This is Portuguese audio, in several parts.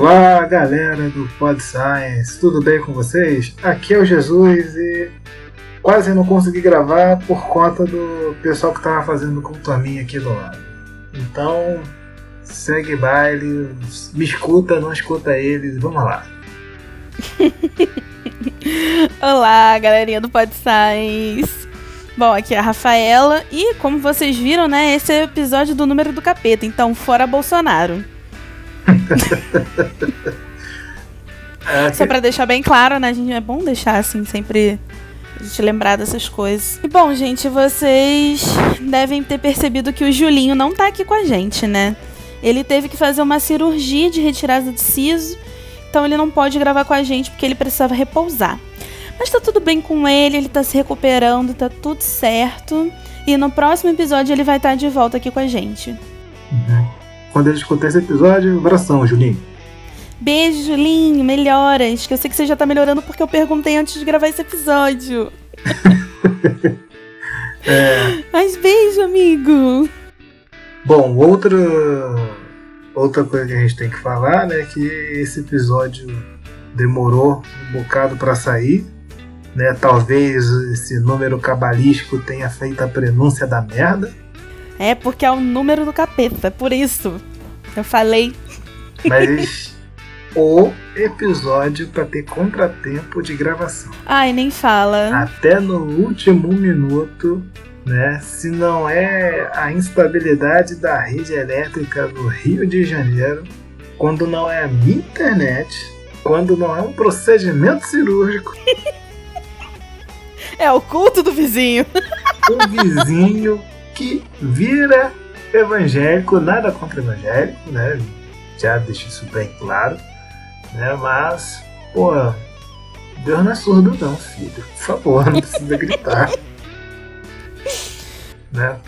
Olá, galera do Pod Science, tudo bem com vocês? Aqui é o Jesus e quase não consegui gravar por conta do pessoal que tava fazendo com turminha aqui do lado. Então, segue baile, me escuta, não escuta eles, vamos lá. Olá, galerinha do Pod Science. Bom, aqui é a Rafaela e como vocês viram, né, esse é o episódio do número do capeta, então fora Bolsonaro. É, Só pra deixar bem claro, né, gente, é bom deixar assim sempre a gente lembrar dessas coisas. E bom, gente, vocês devem ter percebido que o Julinho não tá aqui com a gente, né? Ele teve que fazer uma cirurgia de retirada de siso, então ele não pode gravar com a gente porque ele precisava repousar. Mas tá tudo bem com ele, ele tá se recuperando, tá tudo certo. E no próximo episódio ele vai estar de volta aqui com a gente. Quando ele escutar esse episódio, abração, Julinho. Beijo, Julinho, melhoras. Que eu sei que você já tá melhorando porque eu perguntei antes de gravar esse episódio. É, Mas beijo, amigo. bom, outra, outra coisa que a gente tem que falar, né, que esse episódio demorou um bocado para sair, né? Talvez esse número cabalístico tenha feito a prenúncia da merda, É porque é o número do capeta, é por isso. Eu falei. mas o episódio para ter contratempo de gravação. Ai, nem fala. até no último minuto, né? Se não é a instabilidade da rede elétrica do Rio de Janeiro, quando não é a minha internet, quando não é um procedimento cirúrgico, É o culto do vizinho. um vizinho que vira evangélico, nada contra evangélico, né? Já deixo isso bem claro, né? Mas, pô, Deus não é surdo não, filho. Por favor, não precisa gritar. né?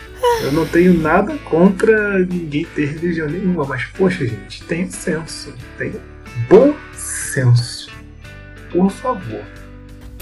Eu não tenho nada contra ninguém ter religião nenhuma, mas poxa, gente, tenha senso, tenha bom senso. Por favor.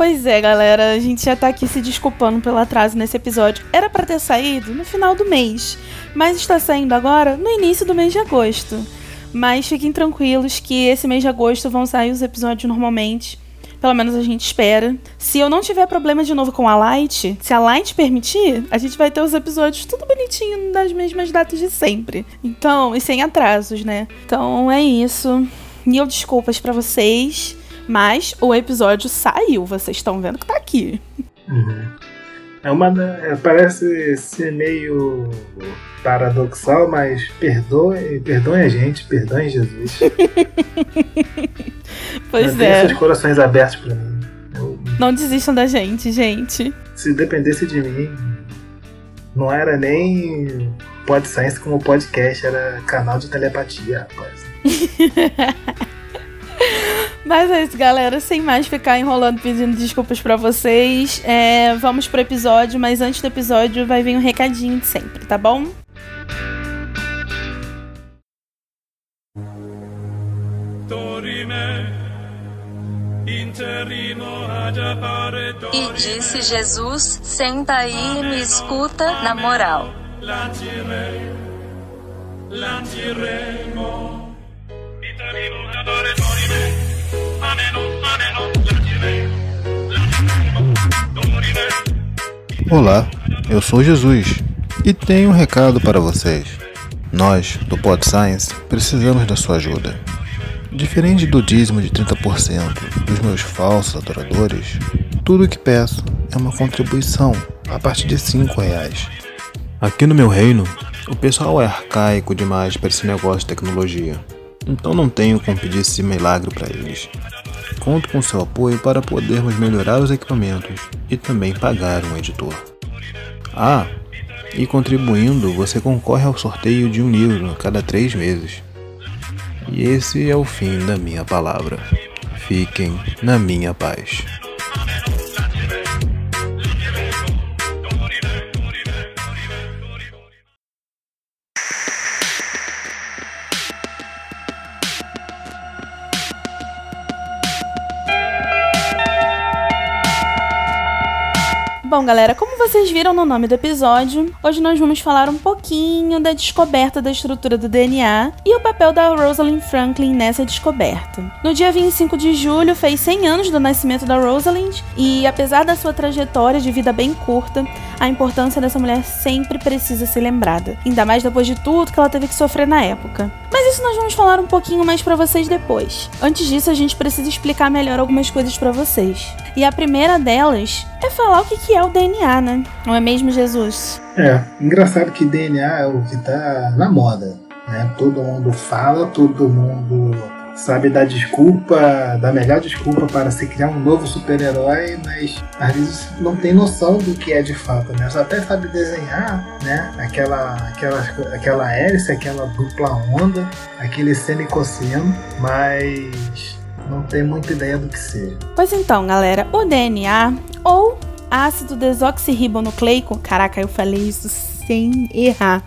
Pois é, galera, a gente já tá aqui se desculpando pelo atraso nesse episódio. Era pra ter saído no final do mês, mas está saindo agora no início do mês de agosto. Mas fiquem tranquilos que esse mês de agosto vão sair os episódios normalmente. Pelo menos a gente espera. Se eu não tiver problema de novo com a Light, se a Light permitir, a gente vai ter os episódios tudo bonitinho nas mesmas datas de sempre. Então, e sem atrasos, né? Então é isso. Mil desculpas pra vocês. Mas o episódio saiu, vocês estão vendo que tá aqui. Uhum. É uma é, parece ser meio paradoxal, mas perdoe, perdoe a gente, perdoe Jesus. Pois Mantenha é. seus corações abertos pra mim. Eu- Não desistam da gente, gente. se dependesse de mim, não era nem Pod Science como podcast, era canal de telepatia, rapaz. Mas é isso, galera. Sem mais ficar enrolando pedindo desculpas pra vocês. é, vamos pro episódio, mas antes do episódio vai vir um recadinho de sempre, tá bom? E disse Jesus: Senta aí e me escuta, na moral. Lancire, lanciremo. Lanciremo. Olá, eu sou Jesus e tenho um recado para vocês. Nós, do Pod Science, precisamos da sua ajuda. Diferente do dízimo de 30% dos meus falsos adoradores, tudo o que peço é uma contribuição a partir de 5 reais. Aqui no meu reino, o pessoal é arcaico demais para esse negócio de tecnologia, então não tenho como pedir esse milagre para eles. Conto com seu apoio para podermos melhorar os equipamentos e também pagar um editor. Ah, e contribuindo você concorre ao sorteio de um livro cada três meses. E esse é o fim da minha palavra. Fiquem na minha paz. Bom, galera, como vocês viram no nome do episódio, hoje nós vamos falar um pouquinho da descoberta da estrutura do DNA e o papel da Rosalind Franklin nessa descoberta. No dia 25 de julho, fez 100 anos do nascimento da Rosalind e, apesar da sua trajetória de vida bem curta, a importância dessa mulher sempre precisa ser lembrada, ainda mais depois de tudo que ela teve que sofrer na época. Mas isso nós vamos falar um pouquinho mais para vocês depois. Antes disso, a gente precisa explicar melhor algumas coisas para vocês. E a primeira delas é falar o que é o DNA, né? Não é mesmo, Jesus? É, engraçado que DNA é o que tá na moda, né? Todo mundo fala, todo mundo sabe dar desculpa, da melhor desculpa para se criar um novo super-herói, mas às vezes não tem noção do que é de fato, né? Só até sabe desenhar, né? Aquela, aquela, aquela hélice, aquela dupla onda, aquele semicosseno, mas não tem muita ideia do que seja. Pois então, galera, o DNA ou ácido desoxirribonucleico, caraca, eu falei isso sem errar.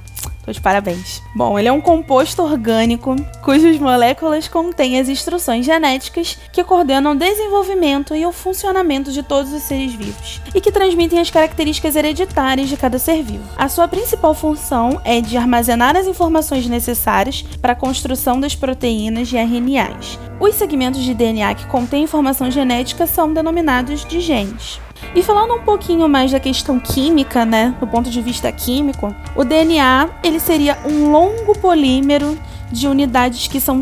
Tô de parabéns. Bom, ele é um composto orgânico cujas moléculas contêm as instruções genéticas que coordenam o desenvolvimento e o funcionamento de todos os seres vivos e que transmitem as características hereditárias de cada ser vivo. A sua principal função é de armazenar as informações necessárias para a construção das proteínas e RNAs. Os segmentos de DNA que contêm informação genética são denominados de genes. E falando um pouquinho mais da questão química, né, do ponto de vista químico, o DNA ele seria um longo polímero de unidades que são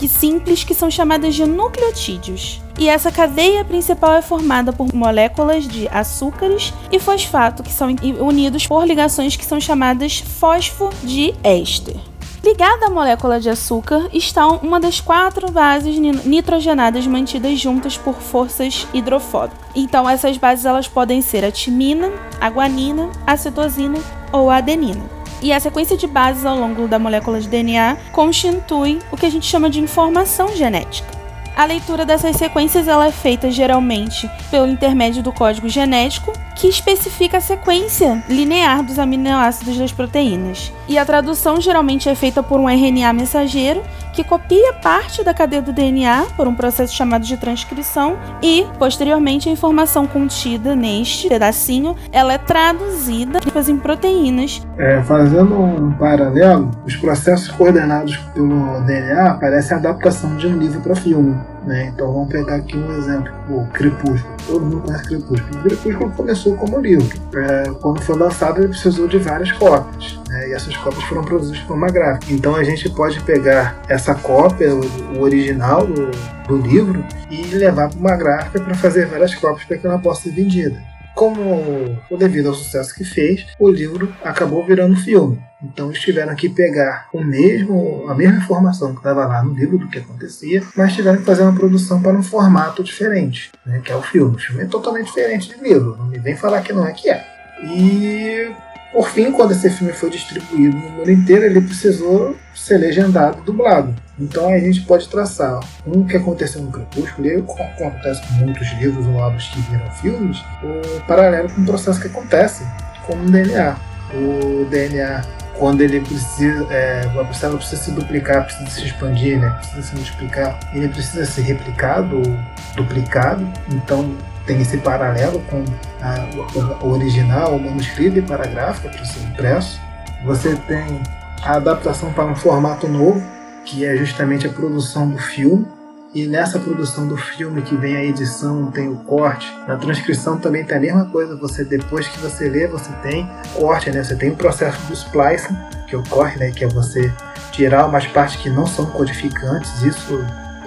que simples que são chamadas de nucleotídeos. E essa cadeia principal é formada por moléculas de açúcares e fosfato que são unidos por ligações que são chamadas fosfodiester. Ligada à molécula de açúcar está uma das quatro bases nitrogenadas mantidas juntas por forças hidrofóbicas. Então essas bases elas podem ser a timina, a guanina, a citosina ou a adenina. E a sequência de bases ao longo da molécula de DNA constitui o que a gente chama de informação genética. A leitura dessas sequências ela é feita geralmente pelo intermédio do código genético, que especifica a sequência linear dos aminoácidos das proteínas. E a tradução geralmente é feita por um RNA mensageiro, que copia parte da cadeia do DNA por um processo chamado de transcrição e, posteriormente, a informação contida neste pedacinho, ela é traduzida em proteínas. É, fazendo um paralelo, os processos coordenados pelo DNA parecem a adaptação de um livro para filme. Né? Então vamos pegar aqui um exemplo, o Crepúsculo. Todo mundo conhece Crepúsculo. O Crepúsculo começou como livro. É, quando foi lançado, ele precisou de várias cópias. Né? E essas cópias foram produzidas de forma gráfica. Então a gente pode pegar essa cópia, o, original do, do livro, e levar para uma gráfica para fazer várias cópias para que ela possa ser vendida como devido ao sucesso que fez, o livro acabou virando filme. Então eles tiveram que pegar o mesmo, a mesma informação que estava lá no livro do que acontecia, mas tiveram que fazer uma produção para um formato diferente, né, que é o filme. O filme é totalmente diferente de livro, não me vem falar que não é que é. E por fim, quando esse filme foi distribuído no mundo inteiro, ele precisou ser legendado dublado. Então a gente pode traçar um que aconteceu no Crepúsculo, e acontece com muitos livros ou obras que viram filmes, o paralelo com o processo que acontece com o DNA. O DNA, quando ele precisa, é, a célula precisa se duplicar, precisa se expandir, né, precisa se multiplicar, ele precisa ser replicado ou duplicado. Então tem esse paralelo com a, o original, o manuscrito e paragráfico para ser impresso. Você tem a adaptação para um formato novo, que é justamente a produção do filme. E nessa produção do filme que vem a edição, tem o corte. Na transcrição também tem a mesma coisa. Você depois que você lê, você tem corte, né? Você tem o processo do splicing, que é o corte, né? Que é você tirar umas partes que não são codificantes. Isso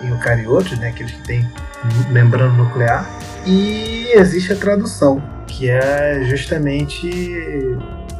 em eucariotes, né? Aqueles que têm membrana nuclear. E existe a tradução, que é justamente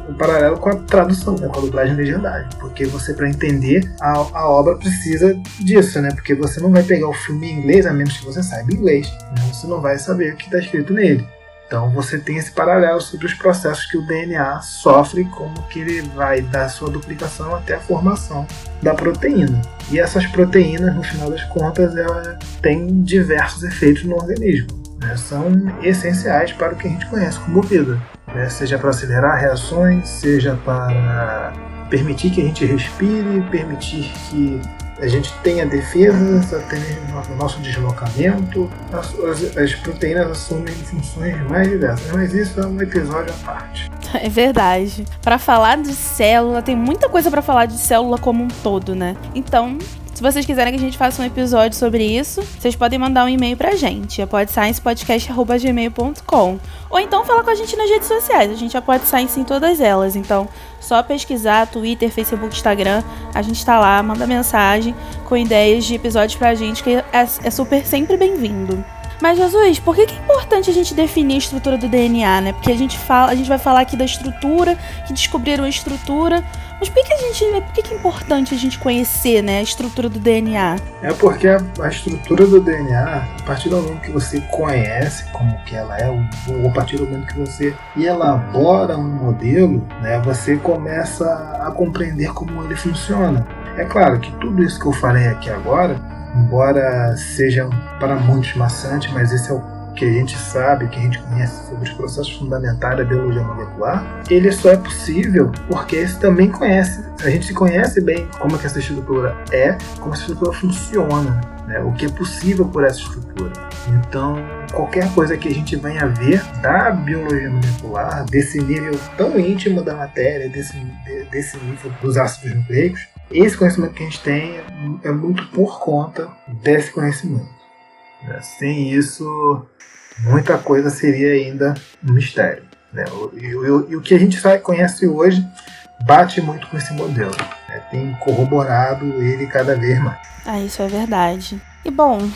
um paralelo com a tradução, né, com a dublagem legendária. Porque você, para entender a, a, obra, precisa disso, né? Porque você não vai pegar o filme em inglês, a menos que você saiba inglês. Né? Você não vai saber o que está escrito nele. Então você tem esse paralelo sobre os processos que o DNA sofre, como que ele vai da sua duplicação até a formação da proteína. E essas proteínas, no final das contas, ela têm diversos efeitos no organismo né, são essenciais para o que a gente conhece como vida, né, seja para acelerar reações, seja para permitir que a gente respire, permitir que a gente tenha defesas, até o nosso deslocamento, as, as, as proteínas assumem funções mais diversas, mas isso é um episódio à parte. É verdade. Pra falar de célula, tem muita coisa pra falar de célula como um todo, né? Então, se vocês quiserem que a gente faça um episódio sobre isso, vocês podem mandar um e-mail pra gente, é podsciencepodcast.gmail.com ou então falar com a gente nas redes sociais, a gente é Pode Science em todas elas, então só pesquisar Twitter, Facebook, Instagram, a gente tá lá, manda mensagem com ideias de episódios pra gente, que é, é super sempre bem-vindo. Mas Jesus, por que, que é importante a gente definir a estrutura do DNA, né? Porque a gente fala, a gente vai falar aqui da estrutura, que descobriram a estrutura, mas por que, a gente, por que, que é importante a gente conhecer, né, a estrutura do DNA? É porque a, a estrutura do DNA, a partir do momento que você conhece como que ela é, ou, ou a partir do momento que você elabora um modelo, né, você começa a compreender como ele funciona. É claro que tudo isso que eu falei aqui agora embora seja para muitos maçante, mas esse é o que a gente sabe, que a gente conhece sobre os processos fundamentais da biologia molecular, ele só é possível porque esse também conhece, a gente conhece bem como que essa estrutura é, como essa estrutura funciona, né? o que é possível por essa estrutura. Então, qualquer coisa que a gente venha ver da biologia molecular, desse nível tão íntimo da matéria, desse, desse nível dos ácidos nucleicos, esse conhecimento que a gente tem é muito por conta desse conhecimento. Né? Sem isso, muita coisa seria ainda um mistério. Né? E, e, e o que a gente conhece hoje bate muito com esse modelo. Né? Tem corroborado ele cada vez mais. Ah, isso é verdade. E bom,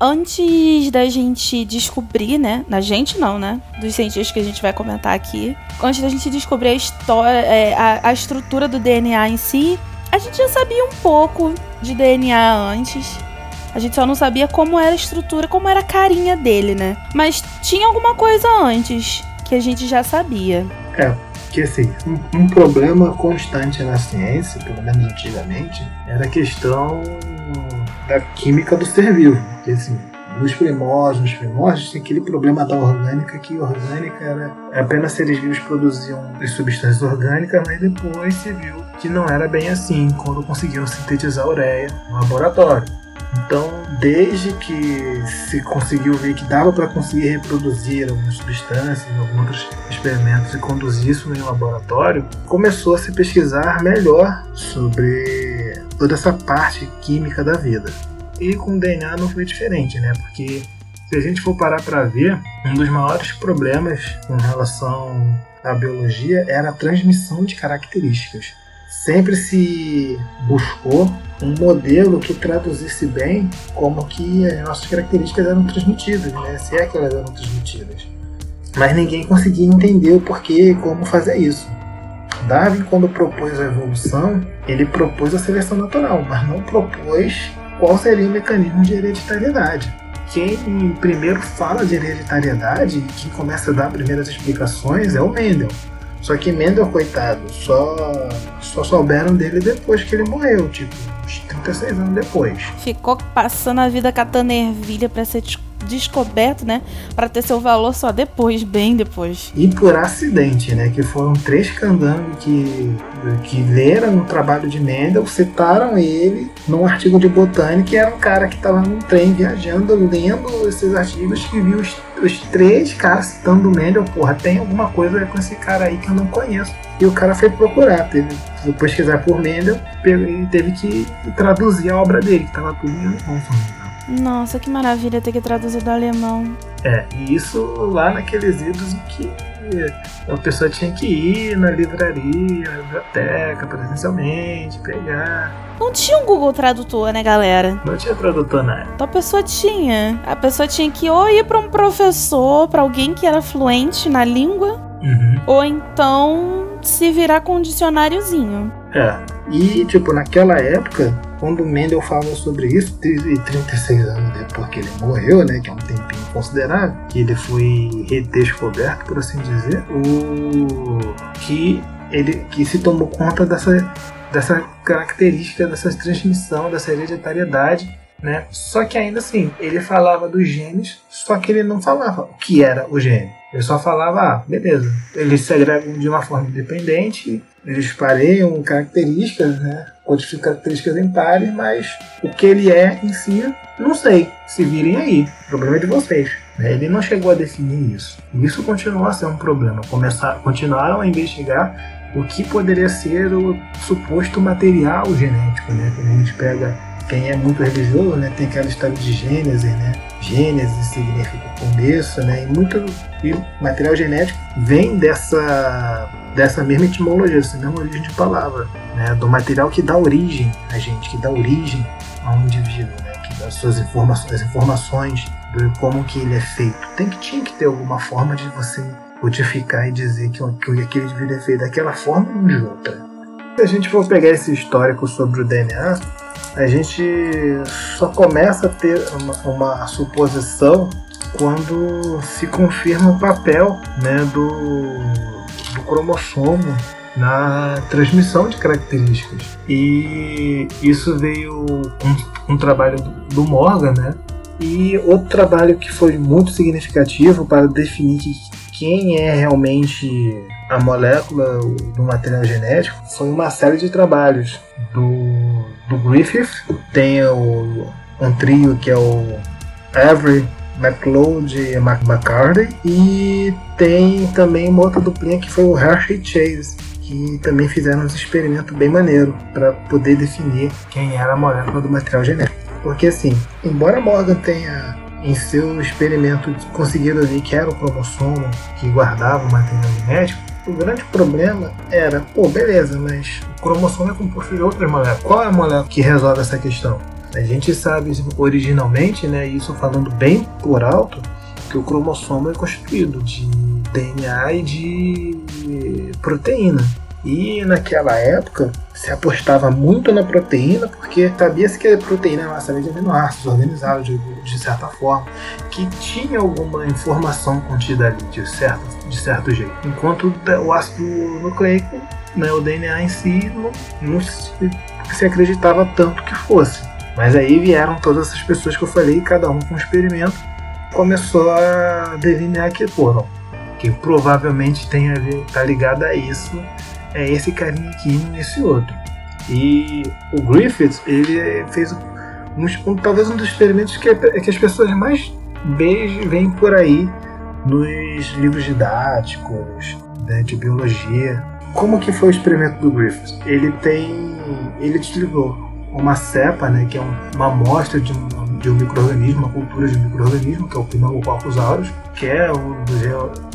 antes da gente descobrir, né? Na gente não, né? Dos cientistas que a gente vai comentar aqui. Antes da gente descobrir a história, é, a, a estrutura do DNA em si, a gente já sabia um pouco de DNA antes. A gente só não sabia como era a estrutura, como era a carinha dele, né? Mas tinha alguma coisa antes que a gente já sabia. É, que assim, um, um problema constante na ciência, pelo menos antigamente, era a questão da química do ser vivo. Que assim, nos primórdios, nos primórdios, tinha aquele problema da orgânica, que orgânica era apenas seres vivos produziam as substâncias orgânicas, mas depois se viu que não era bem assim quando conseguiram sintetizar ureia no laboratório. Então, desde que se conseguiu ver que dava para conseguir reproduzir algumas substâncias, alguns outros experimentos e conduzir isso em laboratório, começou a se pesquisar melhor sobre toda essa parte química da vida. E com o DNA não foi diferente, né? Porque se a gente for parar para ver, um dos maiores problemas com relação à biologia era a transmissão de características. Sempre se buscou um modelo que traduzisse bem como que as nossas características eram transmitidas, né? se é que elas eram transmitidas. Mas ninguém conseguia entender o porquê e como fazer isso. Darwin, quando propôs a evolução, ele propôs a seleção natural, mas não propôs qual seria o mecanismo de hereditariedade. Quem primeiro fala de hereditariedade, quem começa a dar primeiras explicações é o Mendel. Só que Mendel, coitado, só, só souberam dele depois que ele morreu, tipo, uns 36 anos depois. Ficou passando a vida catando ervilha pra ser descoberto, né? Para ter seu valor só depois, bem depois. E por acidente, né? Que foram três candangos que, que leram o trabalho de Mendel, citaram ele num artigo de botânica e era um cara que estava num trem viajando, lendo esses artigos que viu os, os três caras citando Mendel. Porra, tem alguma coisa com esse cara aí que eu não conheço. E o cara foi procurar, teve pesquisar por Mendel e teve que traduzir a obra dele, que estava tudo em alemão. Nossa, que maravilha ter que traduzir do alemão. É, e isso lá naqueles idos em que a pessoa tinha que ir na livraria, na biblioteca, presencialmente, pegar. Não tinha um Google Tradutor, né, galera? Não tinha tradutor na época. Então a pessoa tinha. A pessoa tinha que ou ir pra um professor, pra alguém que era fluente na língua, Uhum. ou então se virar com um dicionáriozinho. É. E, tipo, naquela época, quando Mendel fala sobre isso, e 36 anos depois que ele morreu, né, que é um tempinho considerável, que ele foi redescoberto, por assim dizer, o que ele que se tomou conta dessa, dessa característica, dessa transmissão, dessa hereditariedade, né? Só que ainda assim, ele falava dos genes, só que ele não falava o que era o gene. Ele só falava, ah, beleza. Eles se agregam de uma forma independente, eles pareiam características, né? Codificam características em pares, mas o que ele é em si, não sei. Se virem aí. O problema é de vocês. né? Ele não chegou a definir isso. E isso continua a ser um problema. Começar, continuaram a investigar o que poderia ser o suposto material genético, né? Quando a gente pega quem é muito religioso, né? Tem aquela história de Gênesis, né? Gênesis significa começo, né? E muito e material genético vem dessa dessa mesma etimologia, dessa mesma origem de palavra, né? Do material que dá origem a gente, que dá origem a um indivíduo, né? Que dá suas informações, as informações de como que ele é feito. Tem que tinha que ter alguma forma de você codificar e dizer que, que aquele indivíduo é feito daquela forma não de outra. Se a gente for pegar esse histórico sobre o DNA, a gente só começa a ter uma, uma suposição quando se confirma o papel né, do, do cromossomo na transmissão de características. E isso veio com um trabalho do, Morgan, né? E outro trabalho que foi muito significativo para definir que quem é realmente a molécula do material genético foi uma série de trabalhos do, do Griffith, tem o, um trio que é o Avery, McLeod e McCarthy, e tem também uma outra duplinha que foi o Hershey Chase, que também fizeram um experimento bem maneiro para poder definir quem era a molécula do material genético. Porque assim, embora Morgan tenha em seu experimento conseguido ver que era o cromossomo que guardava o material genético, o grande problema era, pô, beleza, mas o cromossomo é composto de outras moléculas. Qual é a molécula que resolve essa questão? A gente sabe originalmente, né, isso falando bem por alto, que o cromossomo é constituído de DNA e de proteína. E naquela época se apostava muito na proteína porque sabia-se que a proteína era uma série de aminoácidos organizados de, de certa forma, que tinha alguma informação contida ali de certo, de certo jeito. Enquanto o ácido nucleico, né, o DNA em si, não, não se, se acreditava tanto que fosse. Mas aí vieram todas essas pessoas que eu falei, cada um com um experimento, começou a delinear que, pô, não, que provavelmente tem a ver, tá ligado a isso, é esse carinha aqui nesse outro. E o Griffith, ele fez um, um, talvez um dos experimentos que, que as pessoas mais veem por aí nos livros didáticos né, de biologia. Como que foi o experimento do Griffith? Ele tem, ele utilizou uma cepa, né, que é um, uma amostra de um, de um microorganismo, uma cultura de um microorganismo, que é o Pneumococcus aureus, que é um dos,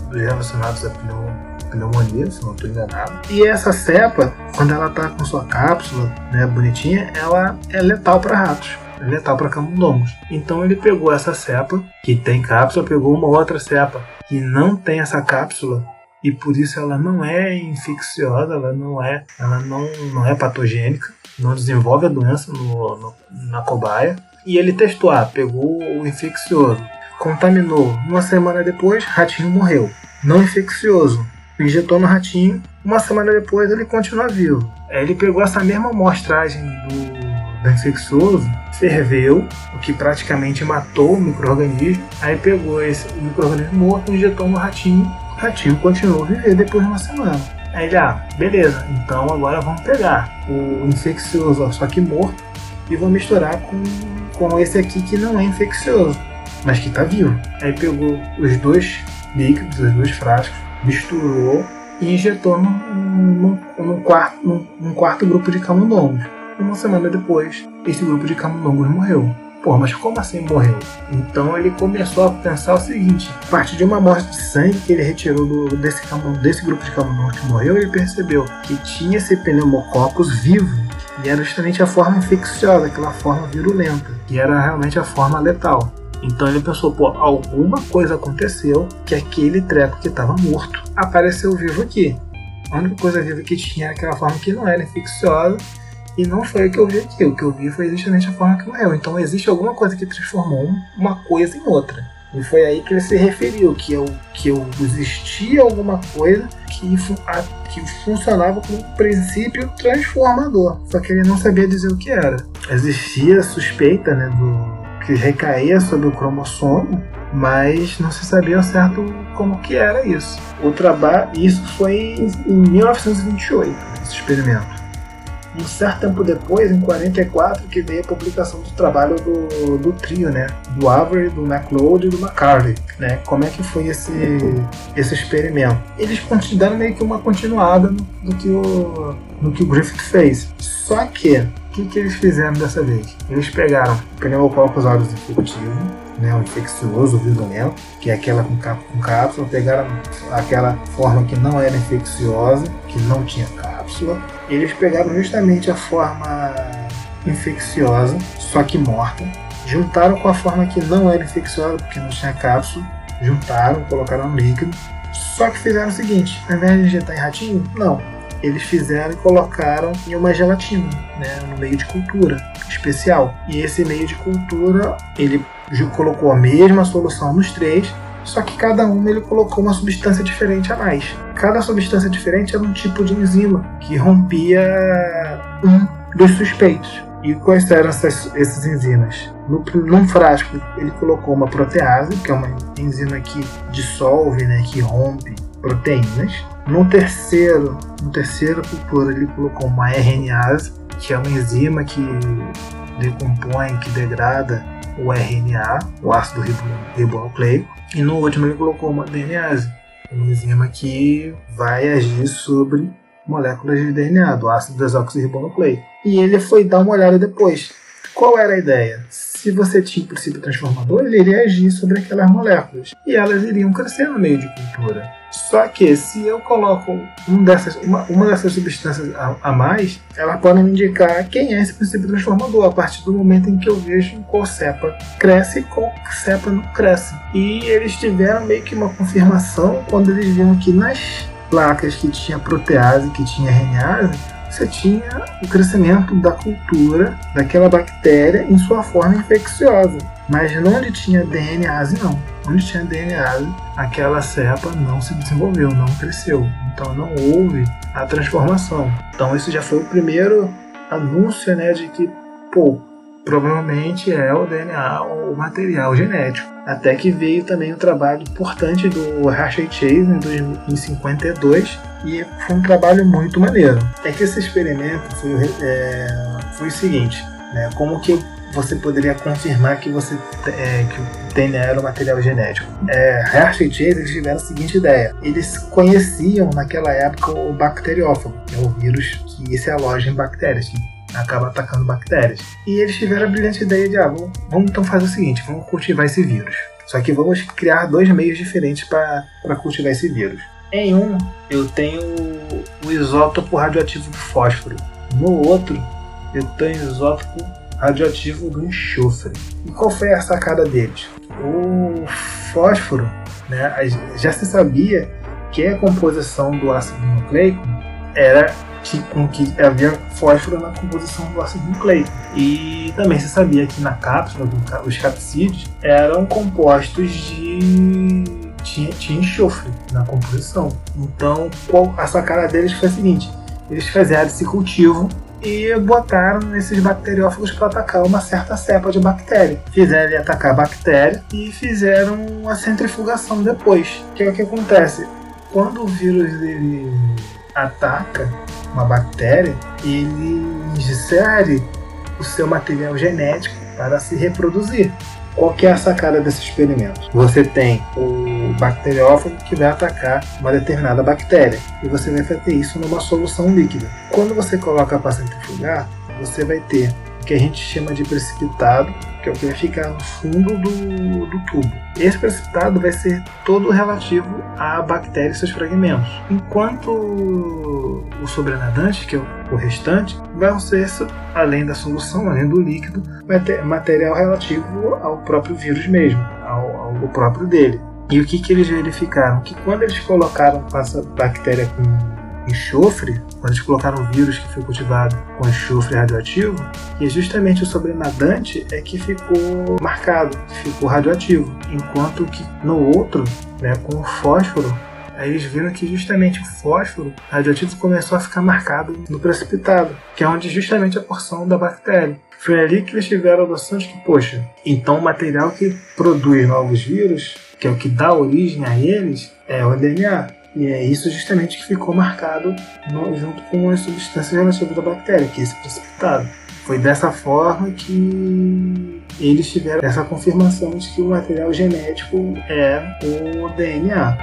dos relacionados pneumonia pneumonia, se não estou enganado. E essa cepa, quando ela está com sua cápsula, né, bonitinha, ela é letal para ratos, é letal para camundongos. Então ele pegou essa cepa que tem cápsula, pegou uma outra cepa que não tem essa cápsula e por isso ela não é infecciosa, ela não é, ela não, não é patogênica, não desenvolve a doença no, no, na cobaia. E ele testou, ah, pegou o infeccioso, contaminou. Uma semana depois, ratinho morreu. Não infeccioso, injetou no ratinho, uma semana depois ele continua vivo. Aí ele pegou essa mesma amostragem do, do infeccioso, ferveu, o que praticamente matou o microorganismo. Aí pegou esse microorganismo morto, injetou no ratinho, o ratinho continuou a viver depois de uma semana. Aí ele, ah, beleza, então agora vamos pegar o infeccioso, só que morto, e vou misturar com, com esse aqui que não é infeccioso, mas que está vivo. Aí pegou os dois líquidos, os dois frascos, misturou e injetou num, num, num quarto, num, num, quarto grupo de camundongos. Uma semana depois, esse grupo de camundongos morreu. Pô, mas como assim morreu? Então ele começou a pensar o seguinte: a partir de uma amostra de sangue que ele retirou do, desse, desse grupo de camundongos que morreu, ele percebeu que tinha esse pneumococcus vivo e era justamente a forma infecciosa, aquela forma virulenta, que era realmente a forma letal. Então ele pensou, pô, alguma coisa aconteceu que aquele treco que estava morto apareceu vivo aqui. A única coisa viva que tinha era aquela forma que não era infecciosa e não foi o que eu vi aqui. O que eu vi foi justamente a forma que morreu. Então existe alguma coisa que transformou uma coisa em outra. E foi aí que ele se referiu, que eu, que eu existia alguma coisa que, a, que funcionava como um princípio transformador. Só que ele não sabia dizer o que era. Existia suspeita né, do, que recaía sobre o cromossomo mas não se sabia ao certo como que era isso. O trabalho, isso foi em 1928, esse experimento. Um certo tempo depois, em 44, que veio a publicação do trabalho do, do trio, né? Do Avery, do McLeod e do McCarthy, né? Como é que foi esse, esse experimento? Eles deram meio que uma continuada no, que o, no que o Griffith fez. Só que, o que, que eles fizeram dessa vez? Eles pegaram pneumococcus aureus infectivo, né, o infeccioso, o virulento, que é aquela com, com cápsula, pegaram aquela forma que não era infecciosa, que não tinha cápsula, eles pegaram justamente a forma infecciosa, só que morta, juntaram com a forma que não era infecciosa, porque não tinha cápsula, juntaram, colocaram no líquido, só que fizeram o seguinte, ao invés de injetar em ratinho, não, eles fizeram e colocaram em uma gelatina, né, no meio de cultura especial. E esse meio de cultura, ele colocou a mesma solução nos três, só que cada um ele colocou uma substância diferente a mais. Cada substância diferente era um tipo de enzima que rompia um dos suspeitos. E quais eram essas, essas enzimas? No, num frasco ele colocou uma protease, que é uma enzima que dissolve, né, que rompe proteínas. No terceiro, no terceiro cultura ele colocou uma RNase, que é uma enzima que decompõe, que degrada o RNA, o ácido ribonucleico, e no último ele colocou uma DNase, uma enzima que vai agir sobre moléculas de DNA, do ácido desoxirribonucleico. E ele foi dar uma olhada depois. Qual era a ideia? Se você tinha o princípio transformador, ele iria agir sobre aquelas moléculas e elas iriam crescer no meio de cultura. Só que se eu coloco um dessas, uma, uma dessas substâncias a, a, mais, ela pode me indicar quem é esse princípio transformador a partir do momento em que eu vejo qual cepa cresce e qual cepa não cresce. E eles tiveram meio que uma confirmação quando eles viram que nas placas que tinha protease, que tinha RNase, você tinha o crescimento da cultura daquela bactéria em sua forma infecciosa. Mas onde tinha DNase, não. Onde tinha DNase, aquela cepa não se desenvolveu, não cresceu. Então não houve a transformação. Então isso já foi o primeiro anúncio né, de que, pô, provavelmente é o DNA o material genético. Até que veio também o trabalho importante do Hershey Chase em 52 e foi um trabalho muito maneiro. É que esse experimento foi, é, foi o seguinte, né, como que você poderia confirmar que você é, que o DNA era um material genético. É, Hershey e Chase eles tiveram a seguinte ideia: eles conheciam naquela época o bacteriófago, que é o vírus que se aloja em bactérias, que acaba atacando bactérias. E eles tiveram a brilhante ideia de, ah, vamos, vamos então fazer o seguinte, vamos cultivar esse vírus. Só que vamos criar dois meios diferentes para cultivar esse vírus. Em um, eu tenho o isótopo radioativo do fósforo. No outro, eu tenho o isótopo radioativo do enxofre. E qual foi a sacada deles? O fósforo, né, já se sabia que a composição do ácido nucleico era com que havia fósforo na composição do ácido nucleico. E também se sabia que na cápsula, os capsídeos eram compostos de tinha, tinha enxofre na composição. Então, qual, a sacada deles foi a seguinte: eles fizeram esse cultivo e botaram esses bacteriófagos para atacar uma certa cepa de bactéria. Fizeram ele atacar a bactéria e fizeram a centrifugação depois. O que é o que acontece? Quando o vírus ele ataca uma bactéria, ele insere o seu material genético para se reproduzir. Qual que é a sacada desse experimento? Você tem o bacteriófago que vai atacar uma determinada bactéria e você vai fazer isso numa solução líquida. Quando você coloca para centrifugar, você vai ter o que a gente chama de precipitado, que é o que vai ficar no fundo do, do tubo. Esse precipitado vai ser todo relativo à bactéria e seus fragmentos, enquanto o sobrenadante, que é o restante, vai ser, além da solução, além do líquido, material relativo ao próprio vírus mesmo, ao, ao próprio dele. E o que, que eles verificaram? Que quando eles colocaram essa bactéria com enxofre, quando eles colocaram vírus que foi cultivado com enxofre radioativo, e justamente o sobrenadante é que ficou marcado, que ficou radioativo, enquanto que no outro, né, com o fósforo, Aí eles viram que justamente o fósforo radioativo começou a ficar marcado no precipitado, que é onde justamente a porção da bactéria. Foi ali que eles tiveram a noção de que, poxa, então o material que produz novos vírus, que é o que dá origem a eles, é o DNA. E é isso justamente que ficou marcado no- junto com as substâncias relativas da bactéria, que é esse precipitado. Foi dessa forma que eles tiveram essa confirmação de que o material genético é o DNA.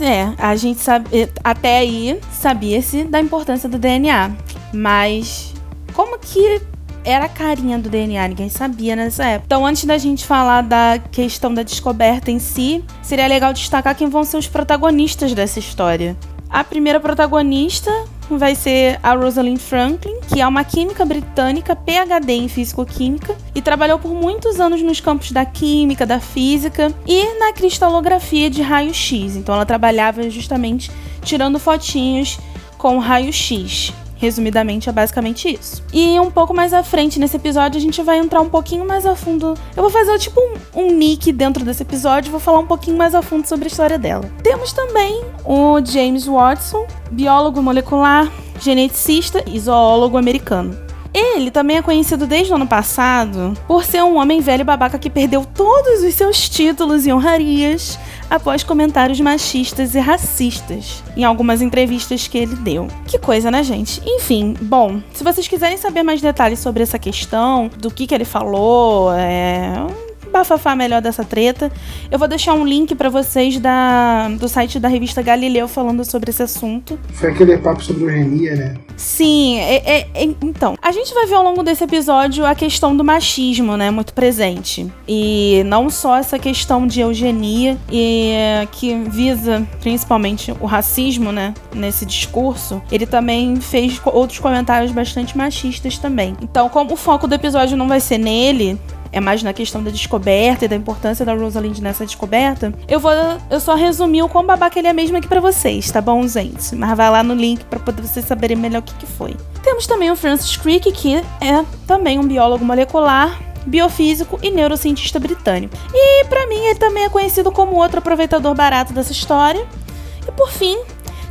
É, a gente sabe, até aí sabia-se da importância do DNA, mas como que era a carinha do DNA? Ninguém sabia nessa época. Então, antes da gente falar da questão da descoberta em si, seria legal destacar quem vão ser os protagonistas dessa história. A primeira protagonista vai ser a Rosalind Franklin, que é uma química britânica PhD em físico-química e trabalhou por muitos anos nos campos da química, da física e na cristalografia de raio-x. Então ela trabalhava justamente tirando fotinhos com raio-x. Resumidamente, é basicamente isso. E um pouco mais à frente nesse episódio, a gente vai entrar um pouquinho mais a fundo. Eu vou fazer tipo um, um nick dentro desse episódio, vou falar um pouquinho mais a fundo sobre a história dela. Temos também o James Watson, biólogo molecular, geneticista e zoólogo americano. Ele também é conhecido desde o ano passado por ser um homem velho babaca que perdeu todos os seus títulos e honrarias após comentários machistas e racistas em algumas entrevistas que ele deu. Que coisa, né, gente? Enfim, bom, se vocês quiserem saber mais detalhes sobre essa questão, do que, que ele falou, é bafafá melhor dessa treta. Eu vou deixar um link pra vocês da, do site da revista Galileu falando sobre esse assunto. Foi aquele papo sobre eugenia, né? Sim, é- é- é- então. A gente vai ver ao longo desse episódio a questão do machismo, né? Muito presente. E não só essa questão de eugenia, e é, que visa principalmente o racismo, né? Nesse discurso. Ele também fez outros comentários bastante machistas também. Então, como o foco do episódio não vai ser nele, é mais na questão da descoberta e da importância da Rosalind nessa descoberta, eu vou eu só resumir o quão babaca ele é mesmo aqui pra vocês, tá bom, gente? Mas vai lá no link pra poder vocês saberem melhor o que, que foi. Temos também o Francis Crick, que é também um biólogo molecular, biofísico e neurocientista britânico. E pra mim ele também é conhecido como outro aproveitador barato dessa história. E por fim,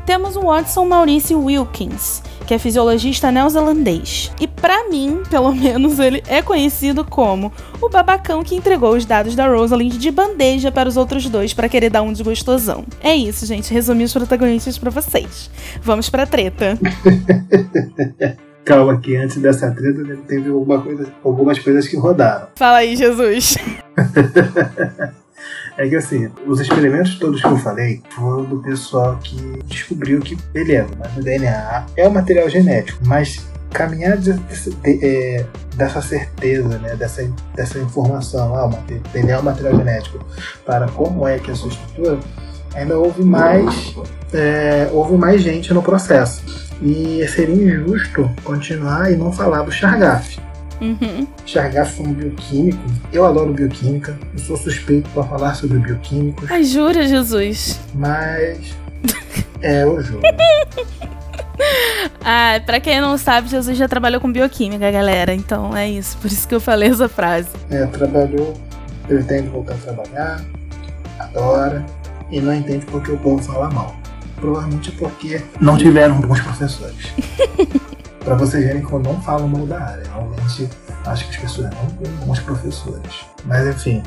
temos o Watson Maurice Wilkins, que é fisiologista neozelandês. E pra mim, pelo menos, ele é conhecido como o babacão que entregou os dados da Rosalind de bandeja para os outros dois para querer dar um desgostosão. É isso, gente. Resumi os protagonistas pra vocês. Vamos pra treta. Calma que antes dessa treta teve alguma coisa, algumas coisas que rodaram. Fala aí, Jesus. É que assim, os experimentos todos que eu falei foram do pessoal que descobriu que, beleza, mas o DNA é um material genético, mas caminhar de- de- é, dessa certeza, né, dessa, dessa informação, ah, o DNA é um material genético, para como é que é a sua estrutura, ainda houve mais, é, houve mais gente no processo. E seria injusto continuar e não falar do Chargaff. Uhum. Foi um bioquímico. Eu adoro bioquímica. Eu sou suspeito para falar sobre bioquímicos, Ai, jura, Jesus. mas é o jogo. Ah, pra quem não sabe, Jesus já trabalhou com bioquímica, galera. Então é isso. Por isso que eu falei essa frase. É, trabalhou, pretende voltar a trabalhar, adora e não entende porque o povo fala mal. Provavelmente é porque não tiveram bons professores. Para vocês verem que eu não falo mal da área. Acho que as pessoas não têm bons professores. Mas enfim,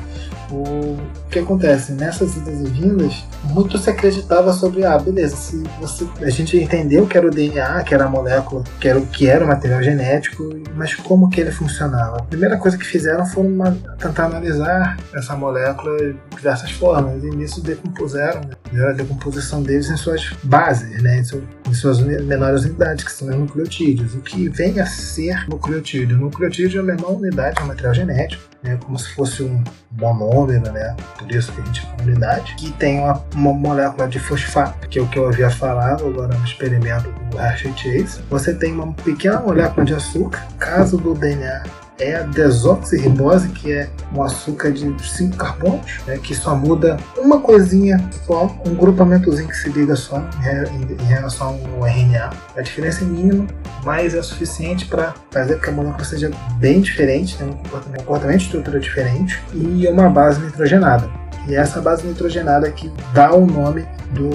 o que acontece? Nessas idas e vindas, muito se acreditava sobre, ah, beleza, se você, a gente entendeu que era o DNA, que era a molécula, que era o que era o material genético, mas como que ele funcionava? A primeira coisa que fizeram foi uma- tentar analisar essa molécula de diversas formas, e nisso decompuseram, né? a decomposição deles em suas bases, né? em, suas menores unidades, que são os nucleotídeos. O que vem a ser nucleotídeo? O nucleotídeo é menor unidade, é um material genético, né? como se fosse um bom número, né? Por isso que a gente fala unidade. Que tem uma, uma molécula de fosfato, que é o que eu havia falado agora no experimento do Hershey Chase. Você tem uma pequena molécula de açúcar. Caso do DNA é a desoxirribose, que é um açúcar de 5 carbonos, né, que só muda uma coisinha só, um grupamentozinho que se liga só em, re- em- em relação ao RNA. A diferença é mínima, mas é suficiente para fazer com que a molécula seja bem diferente, tem um comportamento, um comportamento de estrutura diferente e uma base nitrogenada. E é essa base nitrogenada que dá o nome do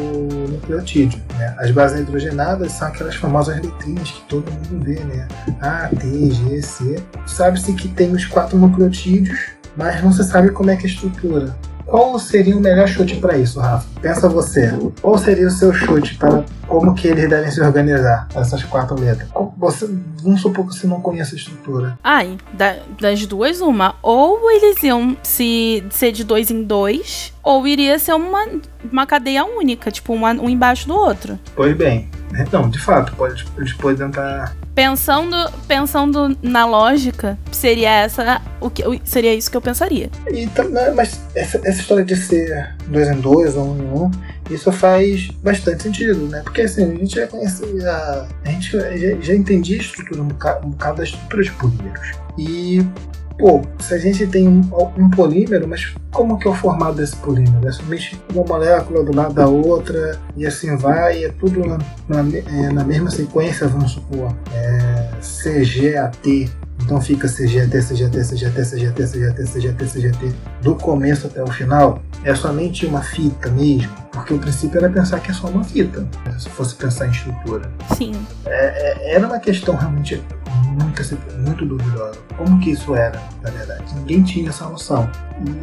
nucleotídeo. Né? As bases nitrogenadas são aquelas famosas letrinhas que todo mundo vê, né? A, T, G, C. Sabe-se que tem os quatro nucleotídeos, mas não se sabe como é que é a estrutura. Qual seria o melhor chute para isso, Rafa? Pensa você. Qual seria o seu chute para como que eles devem se organizar, essas quatro letras? Você, vamos supor que você não conhece a estrutura. Ai, da- das duas, uma. Ou eles iam se ser de dois em dois, ou iria ser uma, uma cadeia única, tipo, uma- um embaixo do outro. Pois bem. Não, de fato, pode, eles podem tentar Pensando, pensando na lógica, seria essa o que seria isso que eu pensaria. E, tam- né, mas essa, essa história de ser dois em dois ou um em um, isso faz bastante sentido, né? Porque assim, a gente já conhecia, a gente já, já entendia a estrutura, um bocado, um bocado da estrutura de polímeros. E, pô, se a gente tem um, um polímero, mas como que é o formato desse polímero? É somente uma molécula do lado da outra e assim vai, e é tudo na, na, é, na mesma sequência, vamos supor, é, CGAT, então fica CGT, CGT, CGT, CGT, CGT, CGT, CGT, do começo até o final. É somente uma fita mesmo, porque o princípio era pensar que é só uma fita, se fosse pensar em estrutura. Sim. É- era uma questão realmente muito, muito duvidosa. Como que isso era, na verdade? Ninguém tinha essa noção.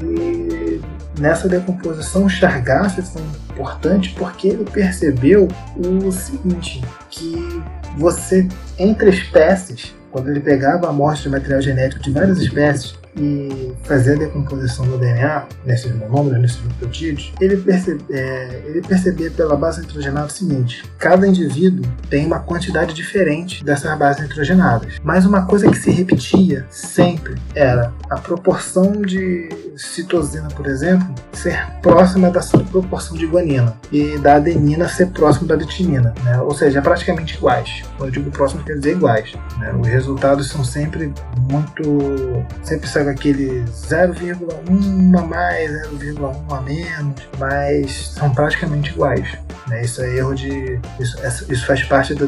E nessa decomposição, o Chargaff foi importante porque ele percebeu o seguinte, que você, entre espécies, quando ele pegava a amostra de material genético de várias espécies e fazia a decomposição do DNA nesses monômeros, nesses nucleotídeos, ele, percebe, é, ele percebia pela base nitrogenada o seguinte: cada indivíduo tem uma quantidade diferente dessas bases nitrogenadas. Mas uma coisa que se repetia sempre era a proporção de citosina, por exemplo, ser próxima da proporção de guanina e da adenina ser próximo da litinina, né? ou seja, praticamente iguais. Quando eu digo próximo, quer dizer iguais. né? Os resultados são sempre muito. sempre sai aquele 0,1 a mais, 0,1 a menos, mas são praticamente iguais. né? Isso é erro de. Isso, isso faz parte do,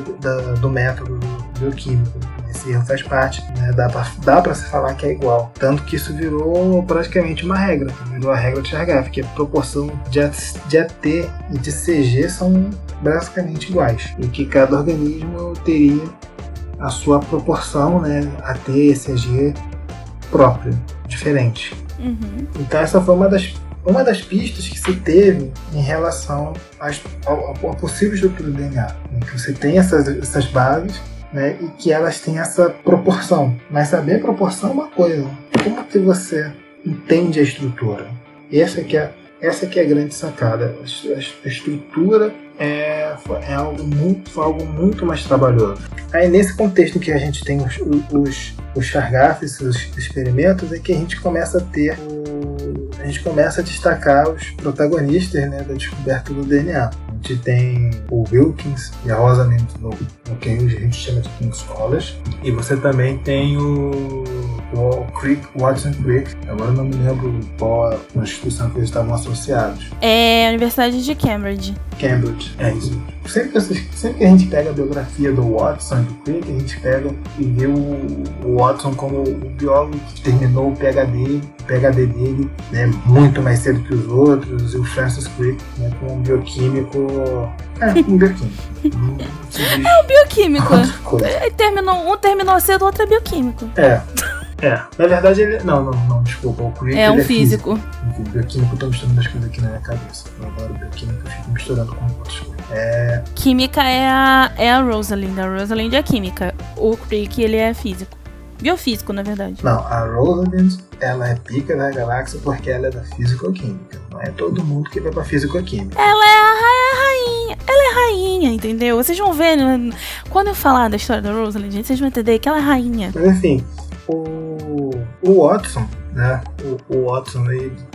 do método bioquímico. Esse erro faz parte, né? dá pra, dá se falar que é igual. Tanto que isso virou praticamente uma regra, virou a regra de Chargaff, que a proporção de, de AT e de CG são basicamente iguais. E que cada organismo teria a sua proporção, né? AT CG própria, diferente. Uhum. Então essa foi uma das, uma das pistas que se teve em relação às, ao, ao possível estrutura do DNA. né? Que você tem essas, essas bases né, e que elas têm essa proporção. Mas saber proporção é uma coisa. Como que você entende a estrutura? Essa que é, essa que é a grande sacada. A estrutura é, é algo muito, foi algo muito mais trabalhoso. Aí nesse contexto que a gente tem os, os, os Chargaffs, os experimentos, é que a gente começa a ter a gente começa a destacar os protagonistas né, da descoberta do DNA. A gente tem o Wilkins e a Rosalind no, no que a gente chama de King's College. E você também tem o, o Crick, Watson Crick. Agora eu não me lembro qual a instituição que eles estavam associados. É a Universidade de Cambridge. Cambridge, é isso. Sempre que, sempre que a gente pega a biografia do Watson e do Crick, a gente pega e vê o, o Watson como o biólogo que terminou o PhD, o PhD dele né, muito mais cedo que os outros, e o Francis Crick né, como um bioquímico. É, um bioquímico. Se diz Bioquímico. terminou, um terminou cedo, o outro é bioquímico. É. É, na verdade ele. Não, não, não, desculpa. O Crick É um ele físico. Enfim, bioquímico, eu tô misturando as coisas aqui na minha cabeça. Eu adoro bioquímica, eu fico misturando com outras coisas. É, Química é a, é a Rosalind. A Rosalind é química. O Crick, ele é físico. Biofísico, na verdade. Não, a Rosalind, ela é pica da galáxia porque ela é da físico-química. Não é todo mundo que vai pra físico-química. Ela é a ra- rainha. Ela é rainha, entendeu? Vocês vão ver. né? Quando eu falar da história da Rosalind, vocês vão entender que ela é rainha. Mas enfim, o... o Watson, né? O, o Watson,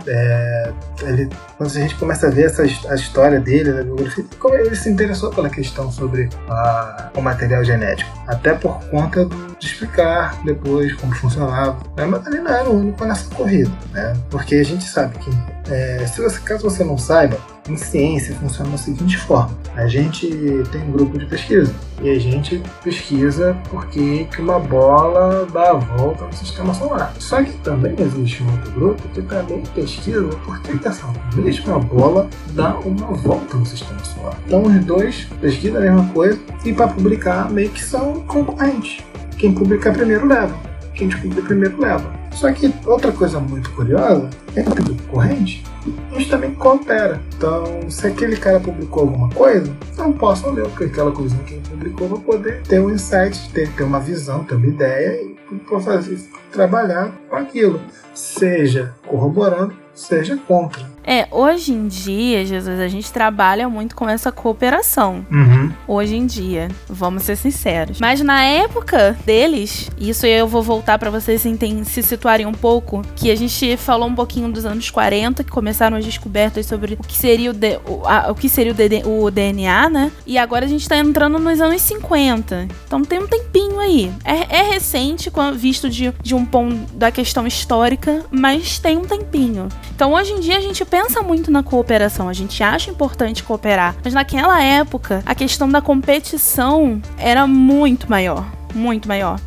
é, ele, quando a gente começa a ver essa, a história dele, biografia, como ele se interessou pela questão sobre a, o material genético. Até por conta de explicar depois como funcionava. Né? Mas ele não era o único nessa corrida, né? Porque a gente sabe que, é, se você, caso você não saiba, em ciência funciona da seguinte forma: a gente tem um grupo de pesquisa e a gente pesquisa por que uma bola dá a volta no sistema solar. Só que também existe um outro grupo que também pesquisa por que essa mesma bola dá uma volta no sistema solar. Então os dois pesquisam a mesma coisa e para publicar meio que são concorrentes. Quem publicar primeiro leva. Quem descobrir primeiro leva. Só que outra coisa muito curiosa é que o concorrente a gente também coopera. Então, se aquele cara publicou alguma coisa, não posso ler, porque aquela coisinha que ele publicou vai poder ter um insight, ter, ter uma visão, ter uma ideia e fazer trabalhar com aquilo, seja corroborando, seja contra. É, hoje em dia, Jesus, a gente trabalha muito com essa cooperação. Uhum. Hoje em dia, vamos ser sinceros. Mas na época deles, isso eu vou voltar pra vocês se situarem um pouco, que a gente falou um pouquinho dos anos 40, que começaram as descobertas sobre o que seria o, D- o, a- o que seria o, DD o DNA, né? E agora a gente tá entrando nos anos 50. Então tem um tempinho aí. É, é recente, visto de, de um ponto da questão histórica, mas tem um tempinho. Então hoje em dia a gente pensa muito na cooperação, a gente acha importante cooperar, mas naquela época a questão da competição era muito maior. Muito maior.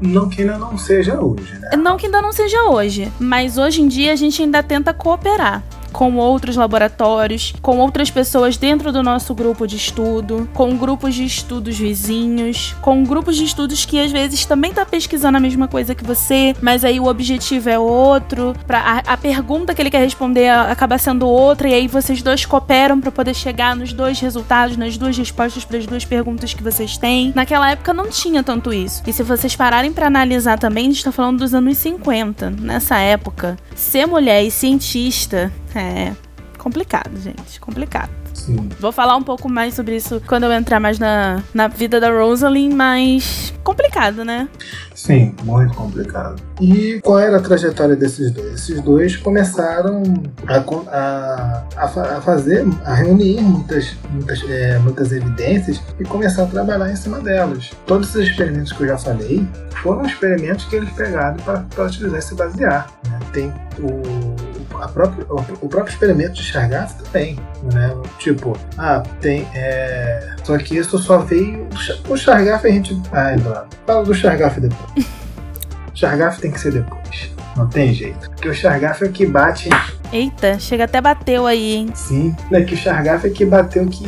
Não que ainda não seja hoje, né? Não que ainda não seja hoje, mas hoje em dia a gente ainda tenta cooperar com outros laboratórios, com outras pessoas dentro do nosso grupo de estudo, com grupos de estudos vizinhos, com grupos de estudos que às vezes também tá pesquisando a mesma coisa que você, mas aí o objetivo é outro, pra, a, a pergunta que ele quer responder acaba sendo outra e aí vocês dois cooperam para poder chegar nos dois resultados, nas duas respostas para as duas perguntas que vocês têm. Naquela época não tinha tanto isso. E se vocês pararem para analisar também, a gente tá falando dos anos 50. Nessa época, ser mulher e cientista é complicado, gente, complicado. Sim. Vou falar um pouco mais sobre isso quando eu entrar mais na, na vida da Rosalind, mas complicado, né? Sim, muito complicado. E qual era a trajetória desses dois? Esses dois começaram a, a, a fazer, a reunir muitas, muitas, é, muitas evidências e começar a trabalhar em cima delas. Todos esses experimentos que eu já falei foram experimentos que eles pegaram para utilizar e se basear. né? Tem o, a própria, o, próprio experimento de Chargaff também. Né? Tipo, ah, tem. É, só que isso só veio. O Chargaff a gente. Ah, Eduardo, fala do Chargaff depois. Chargaff tem que ser depois. Não tem jeito. Porque o Chargaff é o que bate. Eita, chega até bateu aí, hein? Sim. É que o Chargaff é que bateu que,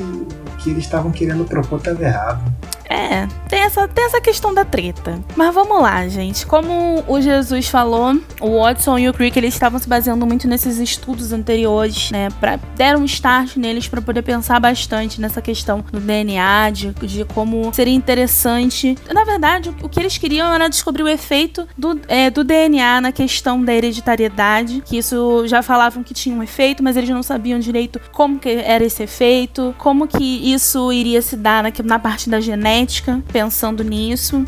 que eles estavam querendo propor estava errado. É, tem essa, tem essa questão da treta. Mas vamos lá, gente. Como o Jesus falou, o Watson e o Crick eles estavam se baseando muito nesses estudos anteriores, né? Pra, deram um start neles para poder pensar bastante nessa questão do DNA, de, de como seria interessante. Na verdade, o, que eles queriam era descobrir o efeito do, é, do DNA na questão da hereditariedade, que isso já falavam que tinha um efeito, mas eles não sabiam direito como que era esse efeito, como que isso iria se dar na, na parte da genética, pensando nisso.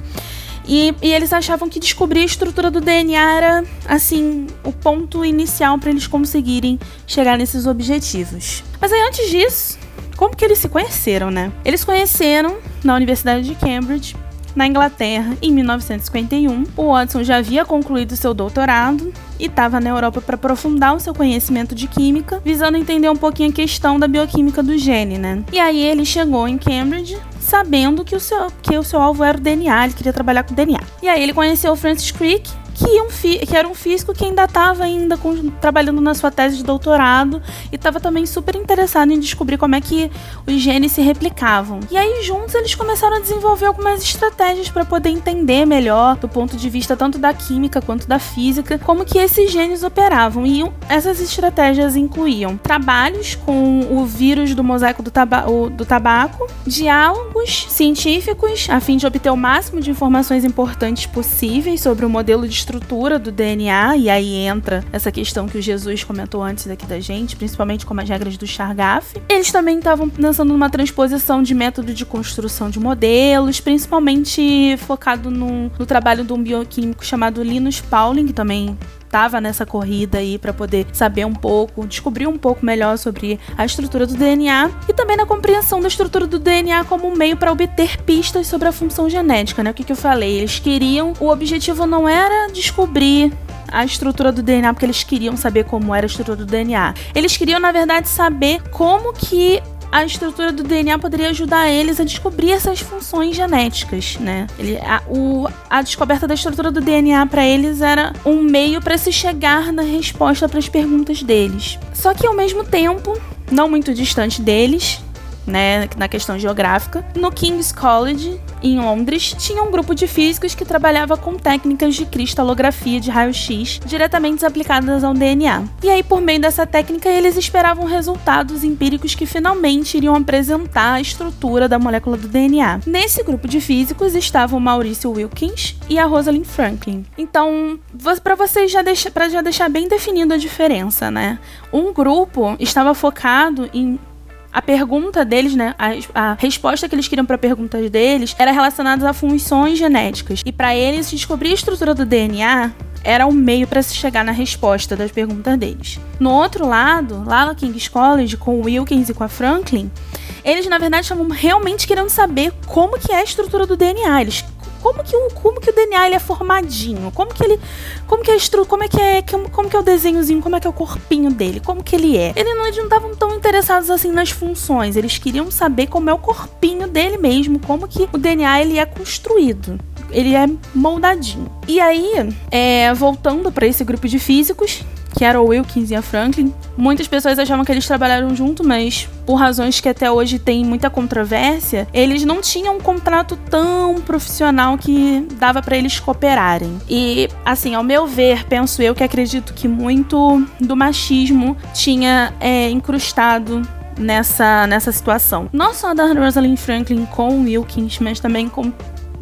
E, e eles achavam que descobrir a estrutura do DNA era, assim, o ponto inicial para eles conseguirem chegar nesses objetivos. Mas aí, antes disso, como que eles se conheceram, né? Eles conheceram na Universidade de Cambridge, na Inglaterra, em 1951. O Watson já havia concluído seu doutorado e estava na Europa para aprofundar o seu conhecimento de química, visando entender um pouquinho a questão da bioquímica do gene, né? E aí ele chegou em Cambridge sabendo que o seu, que o seu alvo era o DNA, ele queria trabalhar com DNA. E aí ele conheceu o Francis Crick, que, um que era um físico que ainda estava ainda com- trabalhando na sua tese de doutorado e estava também super interessado em descobrir como é que os genes se replicavam. E aí juntos eles começaram a desenvolver algumas estratégias para poder entender melhor, do ponto de vista tanto da química quanto da física, como que esses genes operavam. E essas estratégias incluíam trabalhos com o vírus do mosaico do, taba- do tabaco, diálogos científicos a fim de obter o máximo de informações importantes possíveis sobre o modelo de estrutura do DNA, e aí entra essa questão que o Jesus comentou antes aqui da gente, principalmente como as regras do Chargaff. Eles também estavam pensando numa transposição de método de construção de modelos, principalmente focado no, no trabalho de um bioquímico chamado Linus Pauling, que também estava nessa corrida aí para poder saber um pouco, descobrir um pouco melhor sobre a estrutura do DNA e também na compreensão da estrutura do DNA como um meio para obter pistas sobre a função genética, né? O que, que eu falei? Eles queriam, o objetivo não era descobrir a estrutura do DNA porque eles queriam saber como era a estrutura do DNA. Eles queriam, na verdade, saber como que a estrutura do DNA poderia ajudar eles a descobrir essas funções genéticas, né? Ele, a, o, a descoberta da estrutura do DNA para eles era um meio para se chegar na resposta para as perguntas deles. Só que ao mesmo tempo, não muito distante deles, né, na questão geográfica. No King's College, em Londres, tinha um grupo de físicos que trabalhava com técnicas de cristalografia de raio-x diretamente aplicadas ao DNA. E aí, por meio dessa técnica, eles esperavam resultados empíricos que finalmente iriam apresentar a estrutura da molécula do DNA. Nesse grupo de físicos estavam Maurício Wilkins e a Rosalind Franklin. Então, para vocês já deixar, já deixar bem definida a diferença, né? Um grupo estava focado em a pergunta deles, né, a, a resposta que eles queriam para perguntas deles era relacionada a funções genéticas. E para eles descobrir a estrutura do DNA era um meio para se chegar na resposta das perguntas deles. No outro lado, lá no King's College, com o Wilkins e com a Franklin, eles na verdade estavam realmente querendo saber como que é a estrutura do DNA. Eles como que o, como que o DNA ele é formadinho, como que ele, como que é estru, como é que é, como que é o desenhozinho, como é que é o corpinho dele, como que ele é. Eles não estavam tão interessados assim nas funções, eles queriam saber como é o corpinho dele mesmo, como que o DNA ele é construído. Ele é moldadinho. E aí, é, voltando para esse grupo de físicos, que era o Wilkins e a Franklin. Muitas pessoas achavam que eles trabalharam junto, mas por razões que até hoje tem muita controvérsia, eles não tinham um contrato tão profissional que dava para eles cooperarem. E, assim, ao meu ver, penso eu que acredito que muito do machismo tinha é, incrustado nessa, nessa situação. Não só da Rosalind Franklin com o Wilkins, mas também com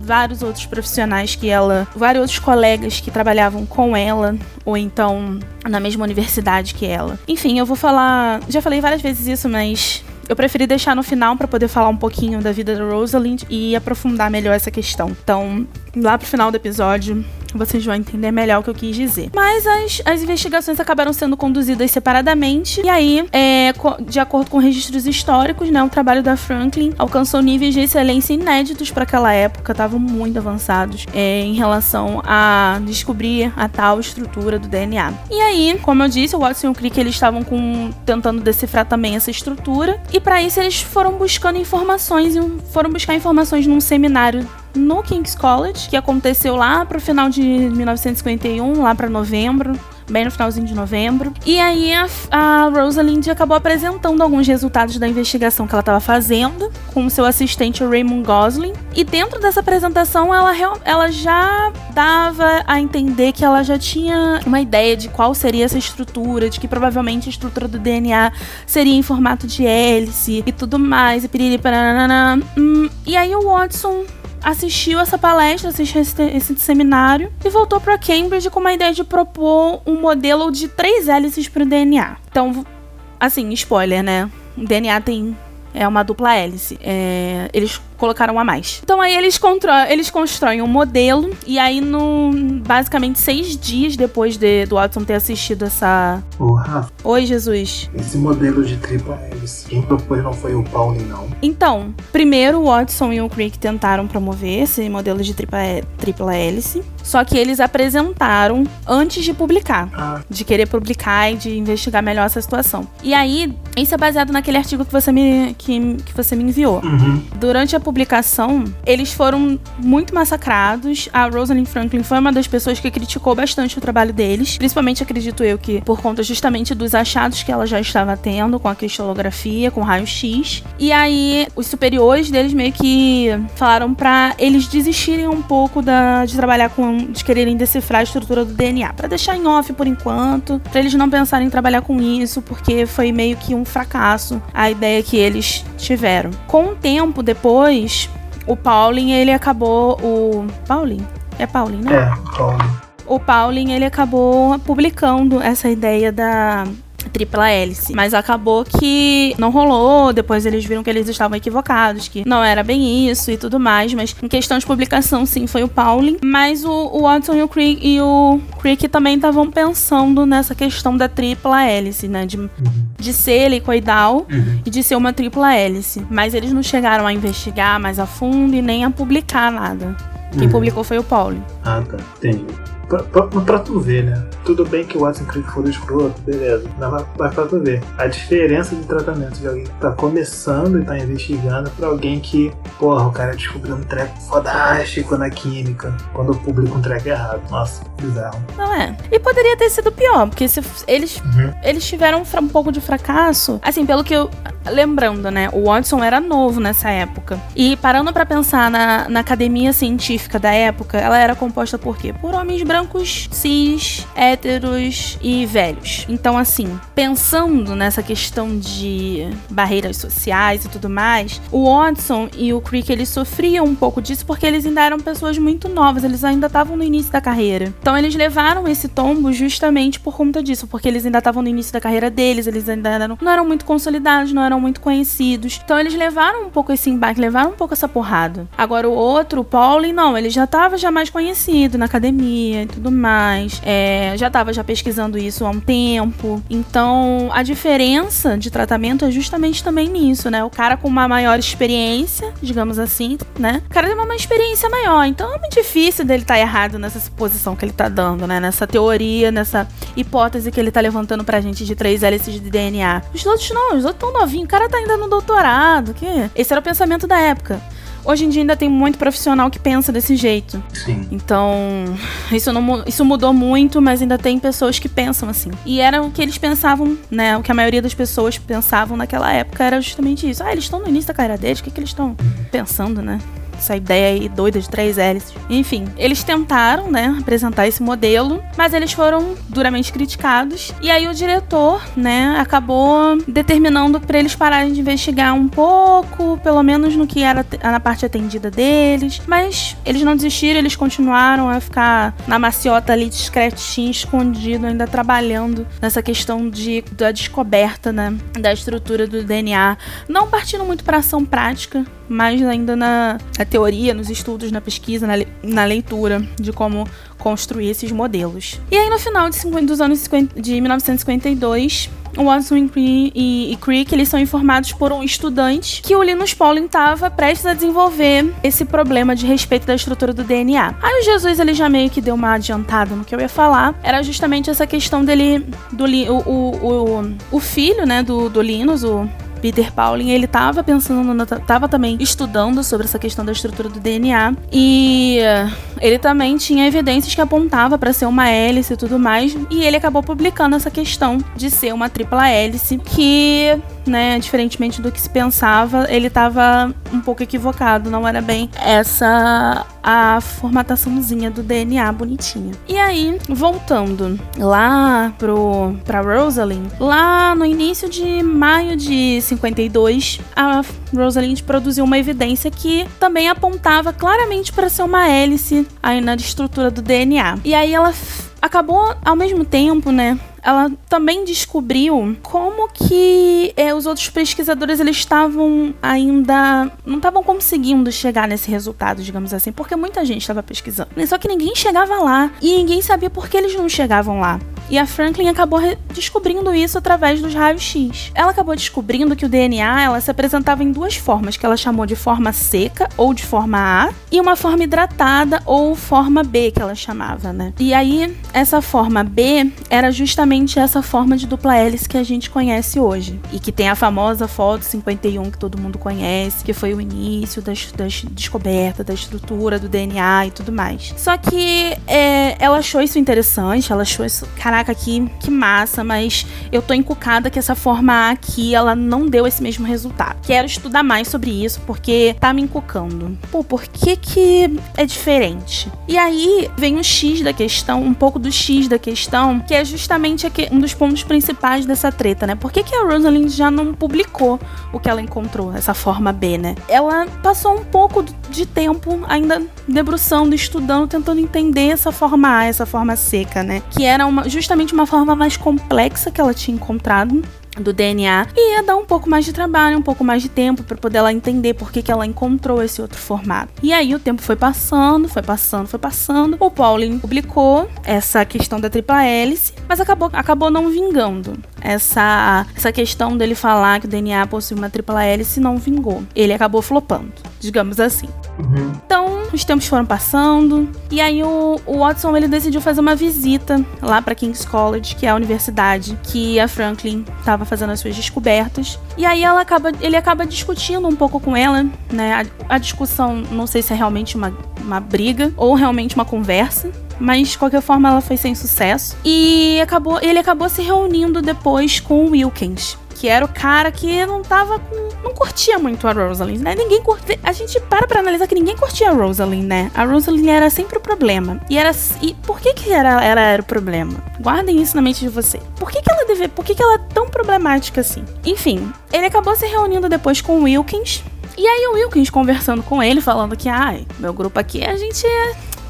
vários outros profissionais que ela, vários outros colegas que trabalhavam com ela, ou então na mesma universidade que ela. Enfim, eu vou falar. Já falei várias vezes isso, mas eu preferi deixar no final para poder falar um pouquinho da vida da Rosalind e aprofundar melhor essa questão. Então, lá pro final do episódio, vocês vão entender melhor o que eu quis dizer. Mas as, as investigações acabaram sendo conduzidas separadamente, e aí, é, de acordo com registros históricos, né, o trabalho da Franklin alcançou níveis de excelência inéditos para aquela época, estavam muito avançados é, em relação a descobrir a tal estrutura do DNA. E aí, como eu disse, o Watson e o Crick eles estavam com, tentando decifrar também essa estrutura, e para isso eles foram buscando informações, foram buscar informações num seminário no King's College, que aconteceu lá pro final de 1951, lá para novembro, bem no finalzinho de novembro. E aí a, a Rosalind acabou apresentando alguns resultados da investigação que ela estava fazendo com seu assistente Raymond Gosling. E dentro dessa apresentação ela, ela já dava a entender que ela já tinha uma ideia de qual seria essa estrutura, de que provavelmente a estrutura do DNA seria em formato de hélice e tudo mais, e piriri, hum, E aí o Watson assistiu essa palestra, assistiu esse, esse seminário e voltou para Cambridge com uma ideia de propor um modelo de três hélices para o DNA. Então, assim, spoiler, né? O DNA tem é uma dupla hélice. É, eles colocaram a mais. Então aí eles, eles constroem um modelo e aí no basicamente seis dias depois de, do Watson ter assistido essa. Porra. Oi Jesus. Esse modelo de tripla hélice, quem propôs não foi o Pauling não. Então, primeiro o Watson e o Crick tentaram promover esse modelo de tripla, tripla hélice, só que eles apresentaram antes de publicar, ah. de querer publicar e de investigar melhor essa situação. E aí, isso é baseado naquele artigo que você me que, que você me enviou. Uhum. Durante a publicação, eles foram muito massacrados. A Rosalind Franklin foi uma das pessoas que criticou bastante o trabalho deles, principalmente acredito eu que por conta justamente dos achados que ela já estava tendo com a cristalografia, com raio-x. E aí os superiores deles meio que falaram para eles desistirem um pouco da, de trabalhar com de quererem decifrar a estrutura do DNA, para deixar em off por enquanto, para eles não pensarem em trabalhar com isso, porque foi meio que um fracasso a ideia que eles tiveram. Com o tempo depois depois, o Pauling, ele acabou. O. Pauling? É Pauling, né? É, Pauling. o Pauling ele acabou publicando essa ideia da tripla hélice. Mas acabou que não rolou, depois eles viram que eles estavam equivocados, que não era bem isso e tudo mais, mas em questão de publicação, sim, foi o Pauling. Mas o, o Watson e o Crick, e o Crick também estavam pensando nessa questão da tripla hélice, né? De, de ser helicoidal Uhum. e de ser uma tripla hélice. Mas eles não chegaram a investigar mais a fundo e nem a publicar nada. Quem Uhum. publicou foi o Pauling. Ah, tá. Entendi. Pra, pra, pra tu ver, né? Tudo bem que o Watson Creek for escroto, beleza. Mas, mas pra tu ver. A diferença de tratamento de alguém que tá começando e tá investigando pra alguém que, porra, o cara descobriu um treco fodástico na química quando publica um treco errado. Nossa, bizarro. Não é. E poderia ter sido pior, porque se eles Uhum. eles tiveram um, pouco de fracasso. Assim, pelo que eu. Lembrando, né? O Watson era novo nessa época. E parando pra pensar na, na academia científica da época, ela era composta por quê? Por homens brancos, cis, héteros e velhos. Então, assim, pensando nessa questão de barreiras sociais e tudo mais, o Watson e o Crick eles sofriam um pouco disso porque eles ainda eram pessoas muito novas, eles ainda estavam no início da carreira. Então, eles levaram esse tombo justamente por conta disso, porque eles ainda estavam no início da carreira deles, eles ainda eram, não eram muito consolidados, não eram muito conhecidos. Então, eles levaram um pouco esse embate, levaram um pouco essa porrada. Agora, o outro, o Pauling, não, ele já estava já mais conhecido na academia e tudo mais. É, já estava já pesquisando isso há um tempo. Então, a diferença de tratamento é justamente também nisso, né? O cara com uma maior experiência, digamos assim, né? O cara tem uma experiência maior. Então, é muito difícil dele estar errado nessa suposição que ele tá dando, né? Nessa teoria, nessa hipótese que ele tá levantando pra gente de três hélices de DNA. Os outros não, os outros tão novinhos. O cara tá ainda no doutorado. Que? Esse era o pensamento da época. Hoje em dia ainda tem muito profissional que pensa desse jeito. Sim. Então, isso, não, isso mudou muito, mas ainda tem pessoas que pensam assim. E era o que eles pensavam, né? O que a maioria das pessoas pensavam naquela época era justamente isso. Ah, eles estão no início da carreira deles, o que, que eles estão pensando, né? Essa ideia aí doida de três hélices. Enfim, eles tentaram, né, apresentar esse modelo, mas eles foram duramente criticados. E aí o diretor, né, acabou determinando para eles pararem de investigar um pouco, pelo menos no que era na parte atendida deles. Mas eles não desistiram, eles continuaram a ficar na maciota ali, discretinho, escondido, ainda trabalhando nessa questão de, da descoberta, né, da estrutura do DNA. Não partindo muito para ação prática, mas ainda na, na teoria, nos estudos, na pesquisa, na, na leitura de como construir esses modelos. E aí, no final de 50 dos anos 50 de 1952, o Watson e, e, Crick eles são informados por um estudante que o Linus Pauling estava prestes a desenvolver esse problema de respeito da estrutura do DNA. Aí o Jesus ele já meio que deu uma adiantada no que eu ia falar. Era justamente essa questão dele, do o, o, o, o filho, né, do, do Linus, o Peter Pauling, ele tava pensando, na- tava também estudando sobre essa questão da estrutura do DNA e ele também tinha evidências que apontava para ser uma hélice e tudo mais, e ele acabou publicando essa questão de ser uma tripla hélice que, né, diferentemente do que se pensava, ele tava um pouco equivocado, não era bem essa a formataçãozinha do DNA bonitinha. E aí, voltando lá pro pra Rosalind, lá no início de maio de 52, a Rosalind produziu uma evidência que também apontava claramente para ser uma hélice aí na estrutura do DNA. E aí ela acabou ao mesmo tempo, né? Ela também descobriu como que é, os outros pesquisadores eles estavam ainda não estavam conseguindo chegar nesse resultado, digamos assim, porque muita gente estava pesquisando. Só que ninguém chegava lá e ninguém sabia por que eles não chegavam lá. E a Franklin acabou descobrindo isso através dos raios-x. Ela acabou descobrindo que o DNA ela se apresentava em duas formas, que ela chamou de forma seca ou de forma A, e uma forma hidratada ou forma B, que ela chamava, né? E aí, essa forma B era justamente essa forma de dupla hélice que a gente conhece hoje. E que tem a famosa foto 51 que todo mundo conhece, que foi o início das descobertas, da estrutura do DNA e tudo mais. Só que é, ela achou isso interessante, ela achou isso, caraca, que, que massa, mas eu tô encucada que essa forma A aqui, ela não deu esse mesmo resultado. Quero estudar mais sobre isso, porque tá me encucando. Pô, por que que é diferente? E aí vem o X da questão, um pouco do X da questão, que é justamente aque- um dos pontos principais dessa treta, né? Por que que a Rosalind já não publicou o que ela encontrou, essa forma B, né? Ela passou um pouco de tempo ainda debruçando, estudando, tentando entender essa forma A, essa forma seca, né? Que era uma, justamente uma forma mais complexa que ela tinha encontrado do DNA e ia dar um pouco mais de trabalho, um pouco mais de tempo para poder ela entender por que, que ela encontrou esse outro formato. E aí o tempo foi passando, foi passando, foi passando. O Pauling publicou essa questão da tripla hélice, mas acabou, acabou não vingando. Essa, essa questão dele falar que o DNA possui uma tripla hélice não vingou. Ele acabou flopando, digamos assim. Uhum. Então, os tempos foram passando e aí o, o Watson ele decidiu fazer uma visita lá para King's College, que é a universidade que a Franklin estava fazendo as suas descobertas. E aí ela acaba, ele acaba discutindo um pouco com ela, né? A, a discussão, não sei se é realmente uma, uma briga ou realmente uma conversa, mas de qualquer forma ela foi sem sucesso. E acabou, ele acabou se reunindo depois com o Wilkins, que era o cara que não tava com. não curtia muito a Rosalind, né? Ninguém curtia. A gente para pra analisar que ninguém curtia a Rosalind, né? A Rosalind era sempre o problema. E era. E por que, que era, era, era o problema? Guardem isso na mente de você. Por que, que ela deve. Por que, que ela é tão problemática assim? Enfim, ele acabou se reunindo depois com o Wilkins. E aí o Wilkins conversando com ele, falando que, ai, meu grupo aqui, a gente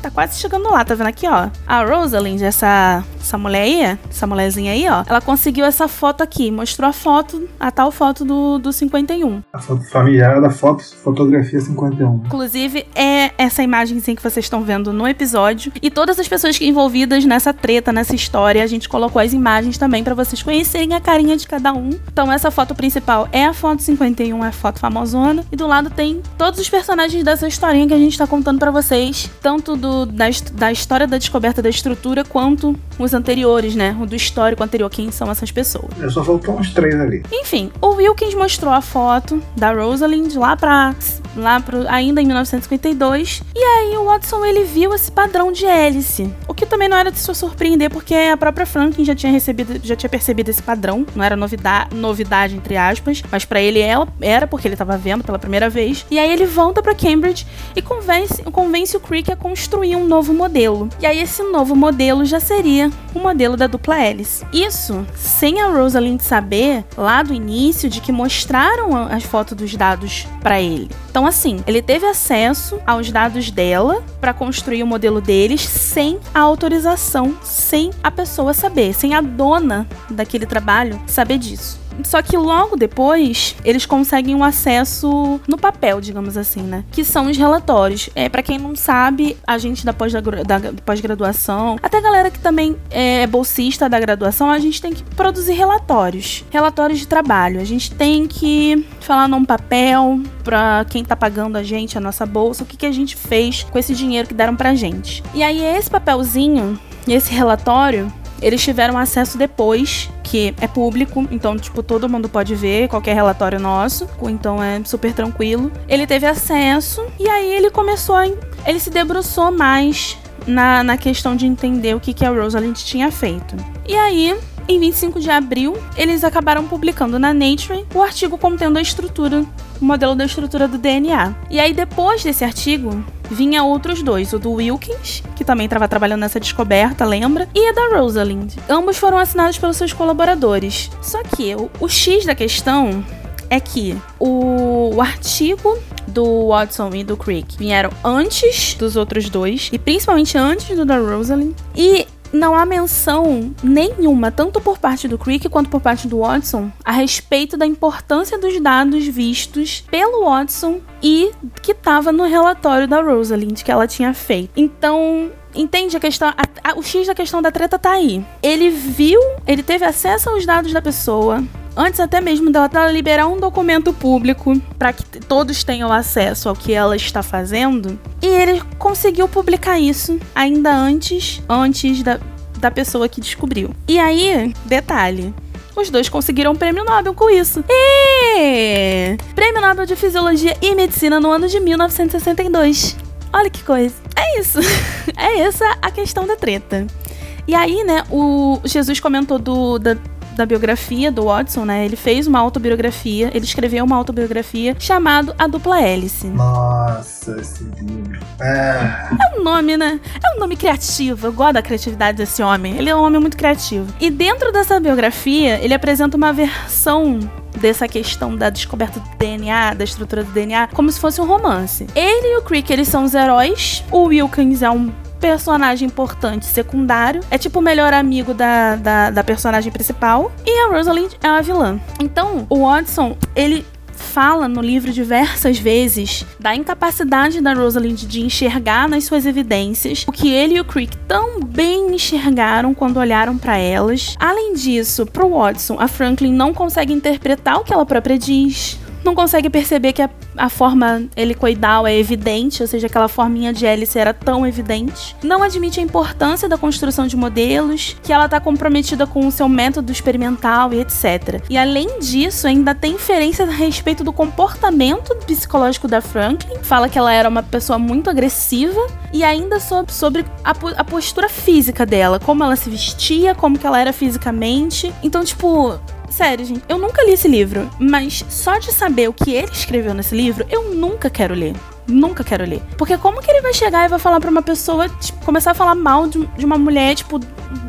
tá quase chegando lá, tá vendo aqui, ó? A Rosalind, essa, essa mulher aí, essa mulherzinha aí, ó, ela conseguiu essa foto aqui, mostrou a foto, a tal foto do, do 51. A foto familiar da foto, fotografia 51. Inclusive, é essa imagenzinha que vocês estão vendo no episódio. E todas as pessoas que envolvidas nessa treta, nessa história, a gente colocou as imagens também pra vocês conhecerem a carinha de cada um. Então, essa foto principal é a foto 51, é a foto famosona. E do lado tem todos os personagens dessa historinha que a gente tá contando pra vocês. Tanto do, da, da história da descoberta da estrutura, quanto os anteriores, né? O do histórico anterior, quem são essas pessoas. Eu só faltou uns três ali. Enfim, o Wilkins mostrou a foto da Rosalind lá pra. lá pro, ainda em 1952. E aí o Watson ele viu esse padrão de hélice. O que também não era de se surpreender, porque a própria Franklin já tinha recebido, já tinha percebido esse padrão. Não era novidade, novidade entre aspas, mas pra ele ela era porque ele tava vendo pela primeira vez. E aí ele volta pra Cambridge e convence, convence o Crick a construir um novo modelo. E aí esse novo modelo já seria o modelo da dupla hélice. Isso sem a Rosalind saber lá do início de que mostraram as fotos dos dados pra ele. Então assim, ele teve acesso aos dados dela pra construir o modelo deles sem a autorização, sem a pessoa saber, sem a dona daquele trabalho saber disso. Só que logo depois, eles conseguem um acesso no papel, digamos assim, né? Que são os relatórios. É, para quem não sabe, a gente da pós-gra- da pós-graduação, até a galera que também é bolsista da graduação, a gente tem que produzir relatórios. Relatórios de trabalho. A gente tem que falar num papel pra quem tá pagando a gente, a nossa bolsa, o que, que a gente fez com esse dinheiro que deram pra gente. E aí, esse papelzinho, esse relatório, eles tiveram acesso depois, que é público, então, tipo, todo mundo pode ver qualquer relatório nosso, então é super tranquilo. Ele teve acesso e aí ele começou a. Ele se debruçou mais na, na questão de entender o que, que a Rosalind tinha feito. E aí. Em 25 de abril, eles acabaram publicando na Nature o artigo contendo a estrutura, o modelo da estrutura do DNA. E aí, depois desse artigo, vinha outros dois, o do Wilkins, que também estava trabalhando nessa descoberta, lembra? E a da Rosalind. Ambos foram assinados pelos seus colaboradores. Só que o, o X da questão é que o, o artigo do Watson e do Crick vieram antes dos outros dois, e principalmente antes do da Rosalind. E não há menção nenhuma, tanto por parte do Crick quanto por parte do Watson, a respeito da importância dos dados vistos pelo Watson e que estava no relatório da Rosalind que ela tinha feito. Então, entende a questão? a- a- o X da questão da treta tá aí. Ele viu, ele teve acesso aos dados da pessoa. Antes até mesmo dela liberar um documento público para que todos tenham acesso ao que ela está fazendo, e ele conseguiu publicar isso ainda antes, antes da, da pessoa que descobriu. E aí, detalhe, os dois conseguiram um prêmio Nobel com isso. E Prêmio Nobel de Fisiologia e Medicina no ano de 1962. Olha que coisa. É isso. é essa a questão da treta. E aí, né, o Jesus comentou do, da, da biografia do Watson, né? Ele fez uma autobiografia, ele escreveu uma autobiografia chamado A Dupla Hélice. Nossa, esse livro. É. É um nome, né? É um nome criativo. Eu gosto da criatividade desse homem. Ele é um homem muito criativo. E dentro dessa biografia, ele apresenta uma versão dessa questão da descoberta do DNA, da estrutura do DNA, como se fosse um romance. Ele e o Crick, eles são os heróis. O Wilkins é um personagem importante secundário. É tipo o melhor amigo da, da, da personagem principal. E a Rosalind é a vilã. Então, o Watson, ele fala no livro diversas vezes da incapacidade da Rosalind de enxergar nas suas evidências o que ele e o Crick tão bem enxergaram quando olharam para elas. Além disso, pro Watson, a Franklin não consegue interpretar o que ela própria diz, não consegue perceber que a, a forma helicoidal é evidente, ou seja, aquela forminha de hélice era tão evidente. Não admite a importância da construção de modelos, que ela está comprometida com o seu método experimental e etc. E além disso, ainda tem inferências a respeito do comportamento psicológico da Franklin, fala que ela era uma pessoa muito agressiva, e ainda sobre, sobre a, a postura física dela, como ela se vestia, como que ela era fisicamente. Então, tipo, Sério, gente, eu nunca li esse livro, mas só de saber o que ele escreveu nesse livro, eu nunca quero ler. Nunca quero ler. Porque como que ele vai chegar e vai falar pra uma pessoa, tipo, começar a falar mal de, de uma mulher, tipo,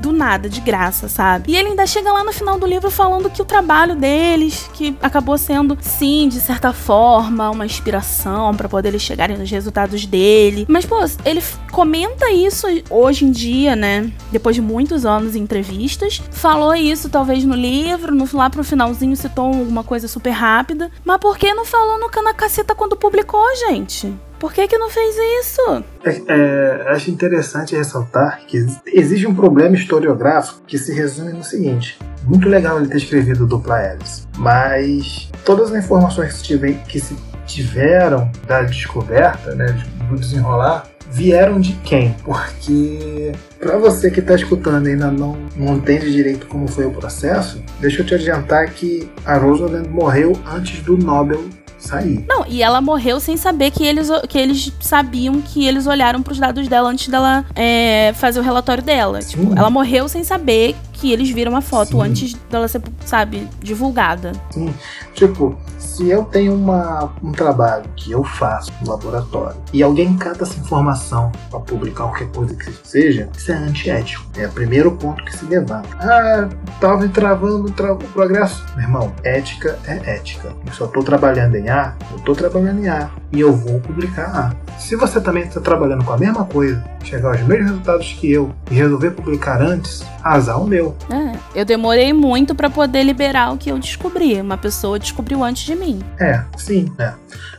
do nada, de graça, sabe? E ele ainda chega lá no final do livro falando que o trabalho deles, que acabou sendo, sim, de certa forma, uma inspiração para poder eles chegarem nos resultados dele. Mas, pô, ele comenta isso hoje em dia, né? Depois de muitos anos em entrevistas. Falou isso, talvez, no livro, no, lá pro finalzinho citou alguma coisa super rápida. Mas por que não falou no Canacaceta quando publicou, gente? Por que, que não fez isso? É, é, acho interessante ressaltar que existe um problema historiográfico que se resume no seguinte: muito legal ele ter escrevido dupla hélice, mas todas as informações que se, tiver, que se tiveram da descoberta, né, do desenrolar, vieram de quem? Porque para você que está escutando e ainda não, não entende direito como foi o processo, deixa eu te adiantar que a Rosalind morreu antes do Nobel sair. Não, e ela morreu sem saber que eles, que eles sabiam que eles olharam pros dados dela antes dela é, fazer o relatório dela. Tipo, ela morreu sem saber que eles viram a foto Sim. antes dela ser, sabe, divulgada. Sim. Tipo, se eu tenho uma, um trabalho que eu faço no laboratório e alguém cata essa informação para publicar qualquer coisa que seja, isso é antiético. É o primeiro ponto que se levanta. Ah, tava travando o progresso. Meu irmão, ética é ética. Eu só tô trabalhando em A, eu tô trabalhando em A e eu vou publicar A. Se você também está trabalhando com a mesma coisa, chegar aos mesmos resultados que eu e resolver publicar antes, azar o meu. É, eu demorei muito para poder liberar o que eu descobri. Uma pessoa descobriu antes de mim. É, sim, é.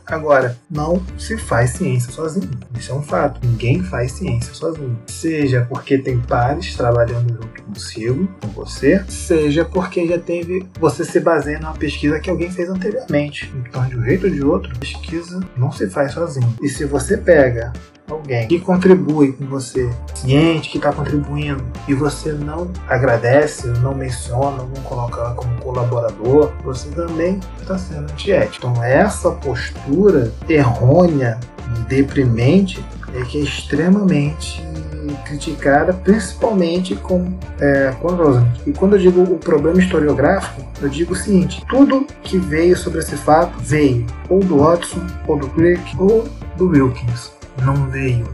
Agora, não se faz ciência sozinho. Isso é um fato. Ninguém faz ciência sozinho. Seja porque tem pares trabalhando junto consigo, com você, seja porque já teve. Você se baseia numa pesquisa que alguém fez anteriormente. Então, de um jeito ou de outro, pesquisa não se faz sozinho. E se você pega alguém que contribui com você, ciente que está contribuindo, e você não agradece, não menciona, não coloca ela como colaborador, você também está sendo antiético. Então, essa postura errônea, deprimente, é que é extremamente criticada, principalmente com, é, com. E quando eu digo o problema historiográfico, eu digo o seguinte: tudo que veio sobre esse fato veio ou do Watson, ou do Crick, ou do Wilkins não veio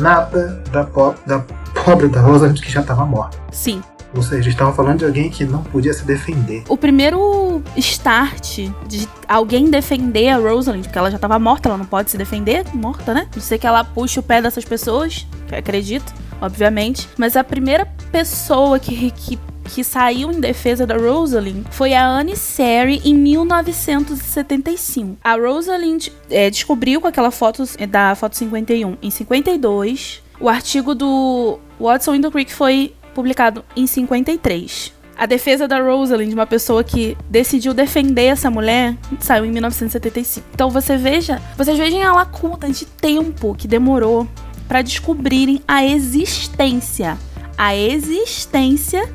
nada da, po da pobre da Rosalind que já estava morta. Sim. Ou seja, estavam falando de alguém que não podia se defender. O primeiro start de alguém defender a Rosalind, porque ela já estava morta, ela não pode se defender, morta, né? Não sei que ela puxe o pé dessas pessoas, que acredito, obviamente. Mas a primeira pessoa que, que que saiu em defesa da Rosalind foi a Anne Seri em 1975. A Rosalind é, descobriu com aquela foto da foto 51 em 52. O artigo do Watson in the Creek foi publicado em 53. A defesa da Rosalind, uma pessoa que decidiu defender essa mulher, saiu em 1975. Então você veja, vocês vejam a lacuna de tempo que demorou para descobrirem a existência, a existência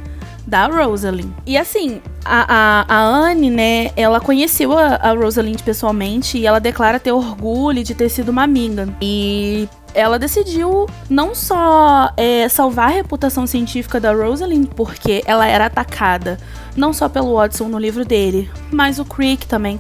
da Rosalind. E assim, a, a, a Anne, né, ela conheceu a, a Rosalind pessoalmente e ela declara ter orgulho de ter sido uma amiga. E ela decidiu não só é, salvar a reputação científica da Rosalind, porque ela era atacada não só pelo Watson no livro dele, mas o Crick também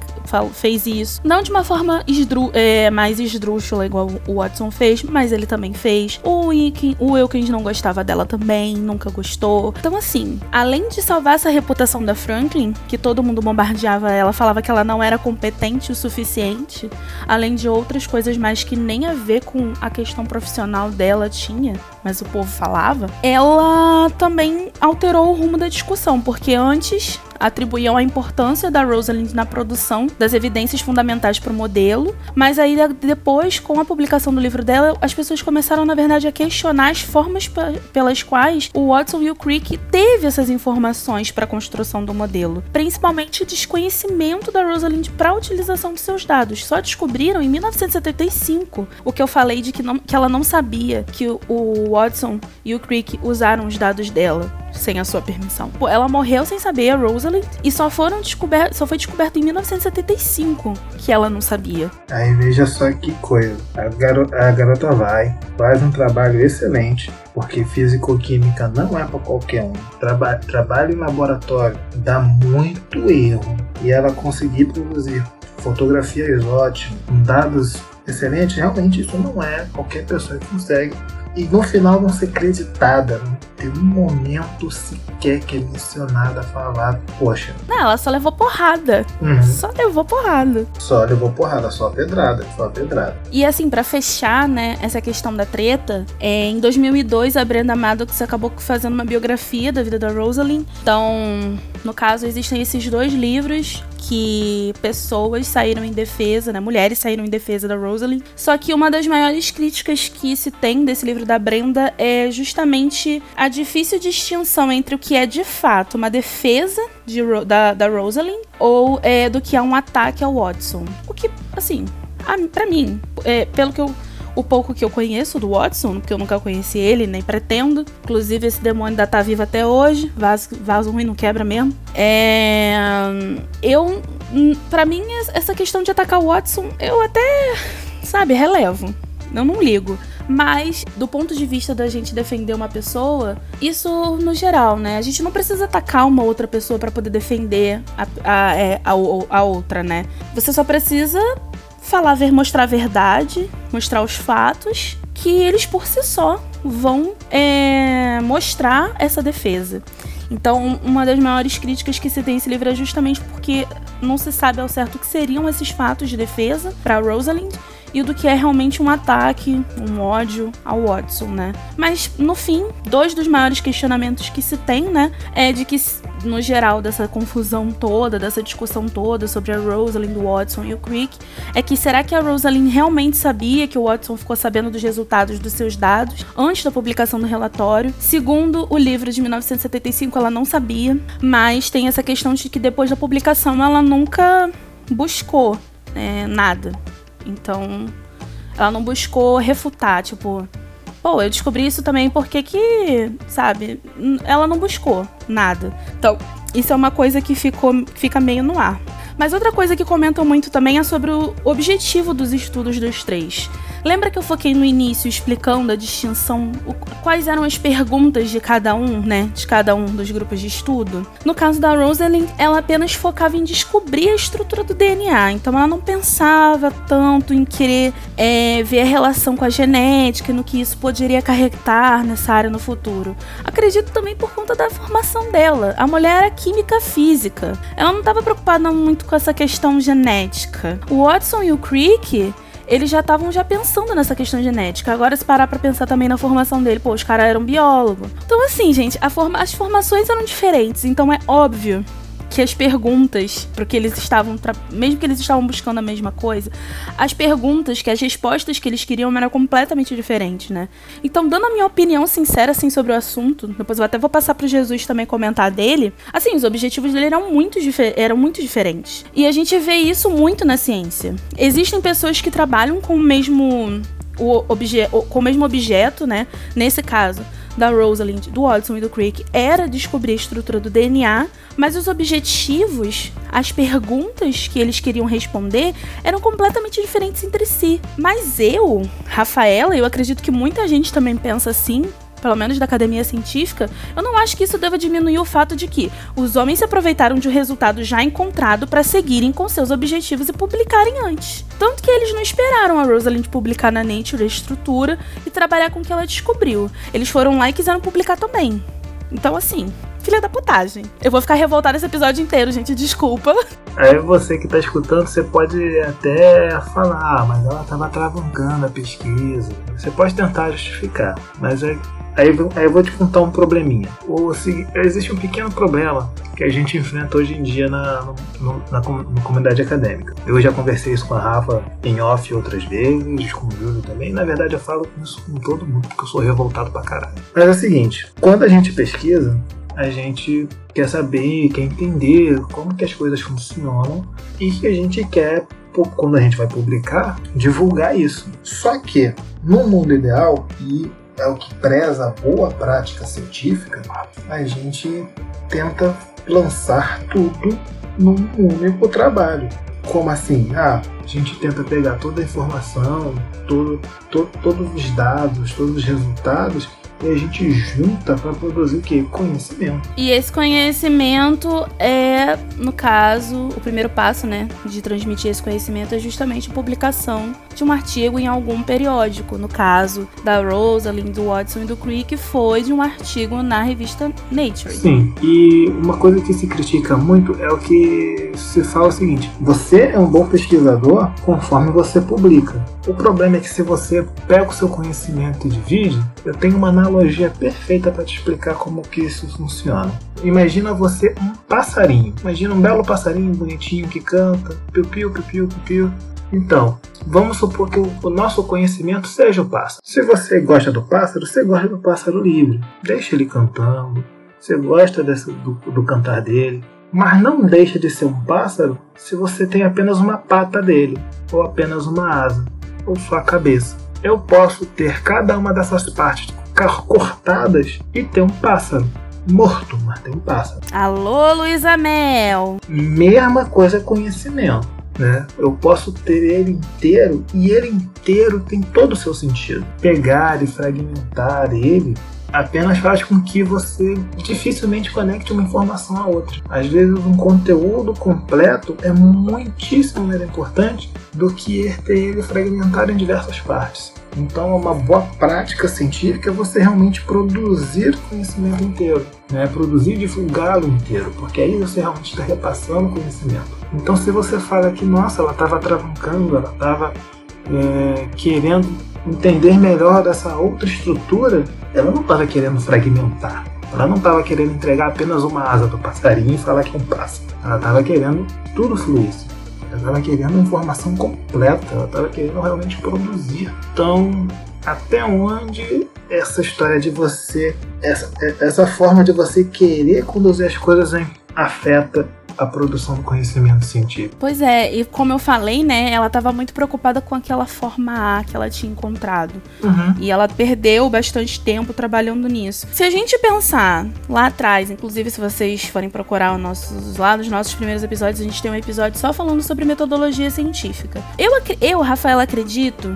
fez isso. Não de uma forma esdru é, mais esdrúxula, igual o Watson fez, mas ele também fez. O, Wilkins, o Wilkins não gostava dela também, nunca gostou. Então, assim, além de salvar essa reputação da Franklin, que todo mundo bombardeava ela, falava que ela não era competente o suficiente, além de outras coisas mais que nem a ver com a questão profissional dela tinha, mas o povo falava, ela também alterou o rumo da discussão, porque antes atribuíam a importância da Rosalind na produção das evidências fundamentais para o modelo, mas aí de- depois, com a publicação do livro dela, as pessoas começaram, na verdade, a questionar as formas pe- pelas quais o Watson e o Crick teve essas informações para a construção do modelo, principalmente o desconhecimento da Rosalind para a utilização de seus dados. Só descobriram em 1975 o que eu falei de que, não- que ela não sabia que o, o Watson e o Crick usaram os dados dela sem a sua permissão. Ela morreu sem saber a Rosalind e só foram só foi descoberto em 1975 que ela não sabia. Aí veja só que coisa. A, garo- a garota vai, faz um trabalho excelente, porque físico-química não é para qualquer um. Traba trabalho em laboratório dá muito erro. E ela conseguir produzir fotografias ótimas, dados excelentes, realmente isso não é qualquer pessoa que consegue. E no final não ser creditada, não ter um momento sequer que é mencionada, falado. Poxa, Não, ela só levou porrada. uhum, Só levou porrada. só levou porrada, só pedrada, só pedrada. E assim, pra fechar, né, essa questão da treta, é, em 2002 a Brenda Maddox acabou fazendo uma biografia da vida da Rosalind. Então, no caso, existem esses dois livros que pessoas saíram em defesa, né, mulheres saíram em defesa da Rosalind. Só que uma das maiores críticas que se tem desse livro da Brenda é justamente a difícil distinção entre o que é de fato uma defesa de da, da Rosalind ou é, do que é um ataque ao Watson. O que, assim, a, pra mim, é, pelo que eu. O pouco que eu conheço do Watson, porque eu nunca conheci ele, nem pretendo. Inclusive, esse demônio ainda tá vivo até hoje. Vaso, vaso ruim não quebra mesmo. É. Eu. hum, Pra mim, essa questão de atacar o Watson, eu até. Sabe, relevo. Eu não ligo. Mas, do ponto de vista da gente defender uma pessoa, isso no geral, né? A gente não precisa atacar uma outra pessoa pra poder defender a, a, é, a, a outra, né? Você só precisa falar, ver, mostrar a verdade, mostrar os fatos, que eles por si só vão é, mostrar essa defesa. Então, uma das maiores críticas que se tem esse livro é justamente porque não se sabe ao certo o que seriam esses fatos de defesa para Rosalind e do que é realmente um ataque, um ódio ao Watson, né? Mas no fim, dois dos maiores questionamentos que se tem, né, é de que no geral dessa confusão toda, dessa discussão toda sobre a Rosalind, Watson e o Crick, é que será que a Rosalind realmente sabia que o Watson ficou sabendo dos resultados dos seus dados antes da publicação do relatório? Segundo o livro de 1975, ela não sabia, mas tem essa questão de que depois da publicação ela nunca buscou é, nada. Então, ela não buscou refutar, tipo, pô, eu descobri isso também porque que, sabe, ela não buscou nada. Então, isso é uma coisa que ficou, fica meio no ar. Mas outra coisa que comentam muito também é sobre o objetivo dos estudos dos três. Lembra que eu foquei no início explicando a distinção, o- quais eram as perguntas de cada um, né? De cada um dos grupos de estudo? No caso da Rosalind, ela apenas focava em descobrir a estrutura do DNA. Então ela não pensava tanto em querer é, ver a relação com a genética no que isso poderia acarretar nessa área no futuro. Acredito também por conta da formação dela. A mulher era química física. Ela não estava preocupada muito com essa questão genética. O Watson e o Crick eles já estavam já pensando nessa questão genética. Agora, se parar pra pensar também na formação dele, pô, os caras eram biólogos. Então, assim, gente, forma- as formações eram diferentes. Então, é óbvio que as perguntas, porque eles estavam, mesmo que eles estavam buscando a mesma coisa, as perguntas, que as respostas que eles queriam eram completamente diferentes, né? Então, dando a minha opinião sincera, assim, sobre o assunto, depois eu até vou passar pro Jesus também comentar dele, assim, os objetivos dele eram muito, eram muito diferentes. E a gente vê isso muito na ciência. Existem pessoas que trabalham com o mesmo, o obje, com o mesmo objeto, né? Nesse caso, da Rosalind, do Watson e do Crick era descobrir a estrutura do DNA, mas os objetivos, as perguntas que eles queriam responder eram completamente diferentes entre si. Mas eu, Rafaela, eu acredito que muita gente também pensa assim, pelo menos da academia científica, eu não acho que isso deva diminuir o fato de que os homens se aproveitaram de um resultado já encontrado para seguirem com seus objetivos e publicarem antes. Tanto que eles não esperaram a Rosalind publicar na Nature a estrutura e trabalhar com o que ela descobriu. Eles foram lá e quiseram publicar também. Então, assim, filha da putagem. Eu vou ficar revoltada esse episódio inteiro, gente, desculpa. Aí você que tá escutando, você pode até falar, mas ela tava travancando a pesquisa. Você pode tentar justificar, mas aí, aí, aí eu vou te contar um probleminha. Ou se existe um pequeno problema que a gente enfrenta hoje em dia na, no- na, na comunidade acadêmica. Eu já conversei isso com a Rafa em off outras vezes, com o Júlio também. Na verdade, eu falo isso com todo mundo, porque eu sou revoltado pra caralho. Mas é o seguinte, quando a gente pesquisa, a gente quer saber, quer entender como que as coisas funcionam e que a gente quer, quando a gente vai publicar, divulgar isso. Só que, no mundo ideal, e é o que preza a boa prática científica, a gente tenta lançar tudo num único trabalho. Como assim? Ah, a gente tenta pegar toda a informação, todo, to- todos os dados, todos os resultados e a gente junta para produzir o quê? Conhecimento. E esse conhecimento é, no caso, o primeiro passo, né, de transmitir esse conhecimento é justamente a publicação de um artigo em algum periódico. No caso da Rosalind, do Watson e do Crick, foi de um artigo na revista Nature. Sim, e uma coisa que se critica muito é o que se fala o seguinte: você é um bom pesquisador conforme você publica. O problema é que se você pega o seu conhecimento e divide, eu tenho uma analogia perfeita para te explicar como que isso funciona. Imagina você um passarinho. Imagina um belo passarinho bonitinho que canta, piu-piu, piu-piu, piu-piu. Então, vamos supor que o, nosso conhecimento seja o pássaro. Se você gosta do pássaro, você gosta do pássaro livre. Deixa ele cantando. Você gosta desse- do, do cantar dele. Mas não deixa de ser um pássaro se você tem apenas uma pata dele, ou apenas uma asa, ou só a cabeça. Eu posso ter cada uma dessas partes cortadas e ter um pássaro. Morto, mas tem um pássaro. Alô, Luísa Mel! Mesma coisa conhecimento. Né? Eu posso ter ele inteiro e ele inteiro tem todo o seu sentido. Pegar e fragmentar ele apenas faz com que você dificilmente conecte uma informação a outra. Às vezes, um conteúdo completo é muitíssimo mais importante do que ter ele fragmentado em diversas partes. Então, uma boa prática científica é você realmente produzir conhecimento inteiro, né? produzir e divulgá-lo inteiro, porque aí você realmente está repassando conhecimento. Então, se você fala que, nossa, ela estava travancando, ela estava é, querendo entender melhor dessa outra estrutura, ela não estava querendo fragmentar. Ela não estava querendo entregar apenas uma asa do passarinho e falar que é um pássaro. Ela estava querendo tudo fluísse. Ela estava querendo informação completa. Ela estava querendo realmente produzir. Então, até onde essa história de você, essa, essa forma de você querer conduzir as coisas afeta a produção do conhecimento científico? Pois é, e como eu falei, né, ela tava muito preocupada com aquela forma A que ela tinha encontrado. Uhum. E ela perdeu bastante tempo trabalhando nisso. Se a gente pensar lá atrás, inclusive se vocês forem procurar os nossos, lá nos nossos primeiros episódios, a gente tem um episódio só falando sobre metodologia científica. Eu, eu Rafaela, acredito,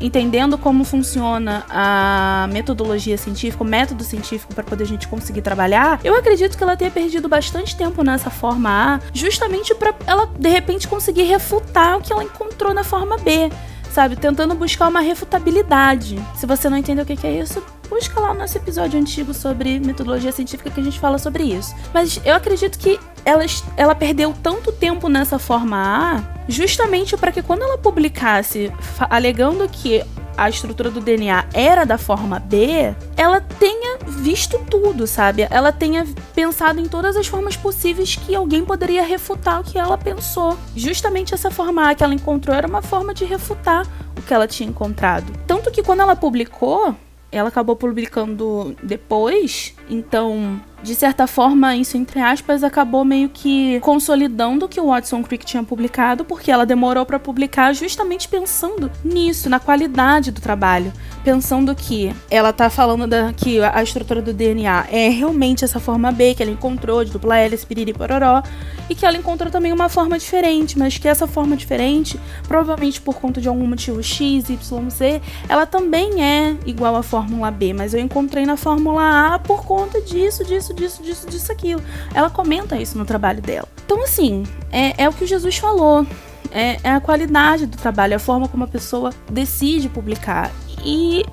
entendendo como funciona a metodologia científica, o método científico para poder a gente conseguir trabalhar, eu acredito que ela tenha perdido bastante tempo nessa forma A, justamente para ela de repente conseguir refutar o que ela encontrou na forma B sabe? Tentando buscar uma refutabilidade. Se você não entendeu o que que é isso, busca lá o nosso episódio antigo sobre metodologia científica que a gente fala sobre isso. Mas eu acredito que ela, ela perdeu tanto tempo nessa forma A, justamente para que quando ela publicasse alegando que a estrutura do DNA era da forma B, ela tenha visto tudo, sabe? Ela tenha pensado em todas as formas possíveis que alguém poderia refutar o que ela pensou. Justamente essa forma A que ela encontrou era uma forma de refutar o que ela tinha encontrado. Tanto que quando ela publicou, ela acabou publicando depois, então de certa forma, isso entre aspas, acabou meio que consolidando o que o Watson Crick tinha publicado, porque ela demorou para publicar justamente pensando nisso, na qualidade do trabalho, pensando que ela tá falando da, que a estrutura do DNA é realmente essa forma B que ela encontrou de dupla hélice, piriri pororó, e que ela encontrou também uma forma diferente, mas que essa forma diferente, provavelmente por conta de algum motivo X, Y, Z, ela também é igual à fórmula B, mas eu encontrei na fórmula A por conta disso, disso, disso, disso, disso, aquilo. Ela comenta isso no trabalho dela. Então, assim, é, é o que Jesus falou. É, é a qualidade do trabalho, a forma como a pessoa decide publicar. E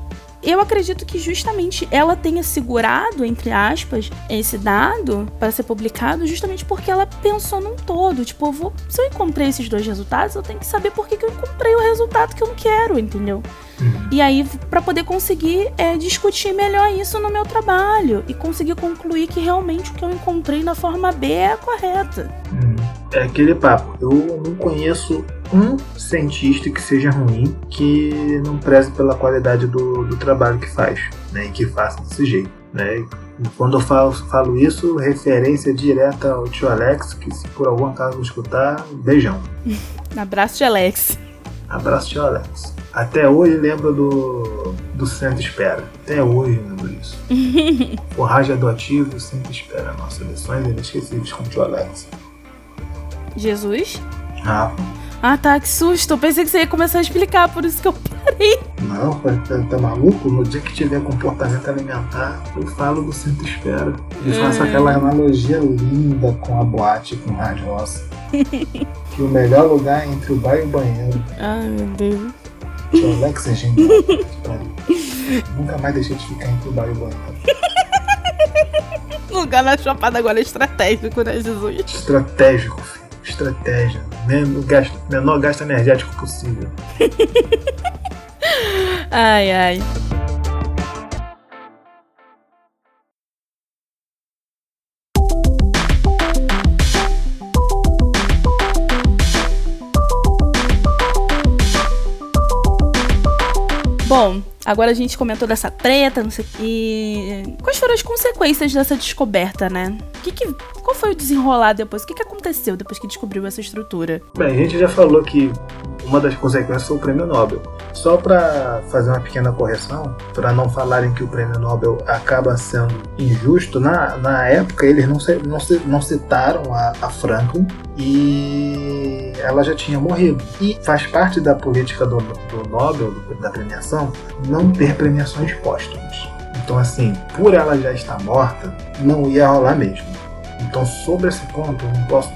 eu acredito que justamente ela tenha segurado, entre aspas, esse dado para ser publicado, justamente porque ela pensou num todo. Tipo, eu vou, se eu encontrei esses dois resultados, eu tenho que saber por que, que eu encontrei o resultado que eu não quero, entendeu? E aí, para poder conseguir é, discutir melhor isso no meu trabalho e conseguir concluir que realmente o que eu encontrei na forma B é a correta. É aquele papo. Eu não conheço um cientista que seja ruim que não preze pela qualidade do, do trabalho que faz, né? E que faça desse jeito, né? Quando eu falo, falo isso, referência direta ao tio Alex, que se por algum acaso escutar, beijão. Abraço de Alex. Abraço, tio Alex. Até hoje lembro do, do Centro Espera. Até hoje lembro disso. Forragem adotivo, Centro Espera. Nossa, lições inesquecíveis com o tio Alex. Jesus? Ah, Ah tá, que susto. Eu pensei que você ia começar a explicar, por isso que eu parei. não, tá, tá maluco? No dia que tiver comportamento alimentar, eu falo do Centro Espera. E faço aquela analogia linda com a boate, com Rádio Roça. que o melhor lugar é entre o bar e o banheiro. Ai, meu Deus. Tio Alex é genial. Nunca mais deixei de ficar entre o bar e o banheiro. Lugar na Chapada agora é estratégico, né, Jesus? Estratégico, filho. Estratégia. Menor gasto, menor gasto energético possível. Ai, ai. Bom, agora a gente comentou dessa treta, não sei e quais foram as consequências dessa descoberta, né? Que que, qual foi o desenrolar depois? O que, que aconteceu depois que descobriu essa estrutura? Bem, a gente já falou que uma das consequências foi o prêmio Nobel. Só para fazer uma pequena correção, para não falarem que o prêmio Nobel acaba sendo injusto, na, na época eles não, não, não citaram a, a Franklin e ela já tinha morrido. E faz parte da política do, do Nobel, da premiação, não ter premiações póstumas. Então, assim, por ela já estar morta, não ia rolar mesmo. Então, sobre esse ponto, eu não posso.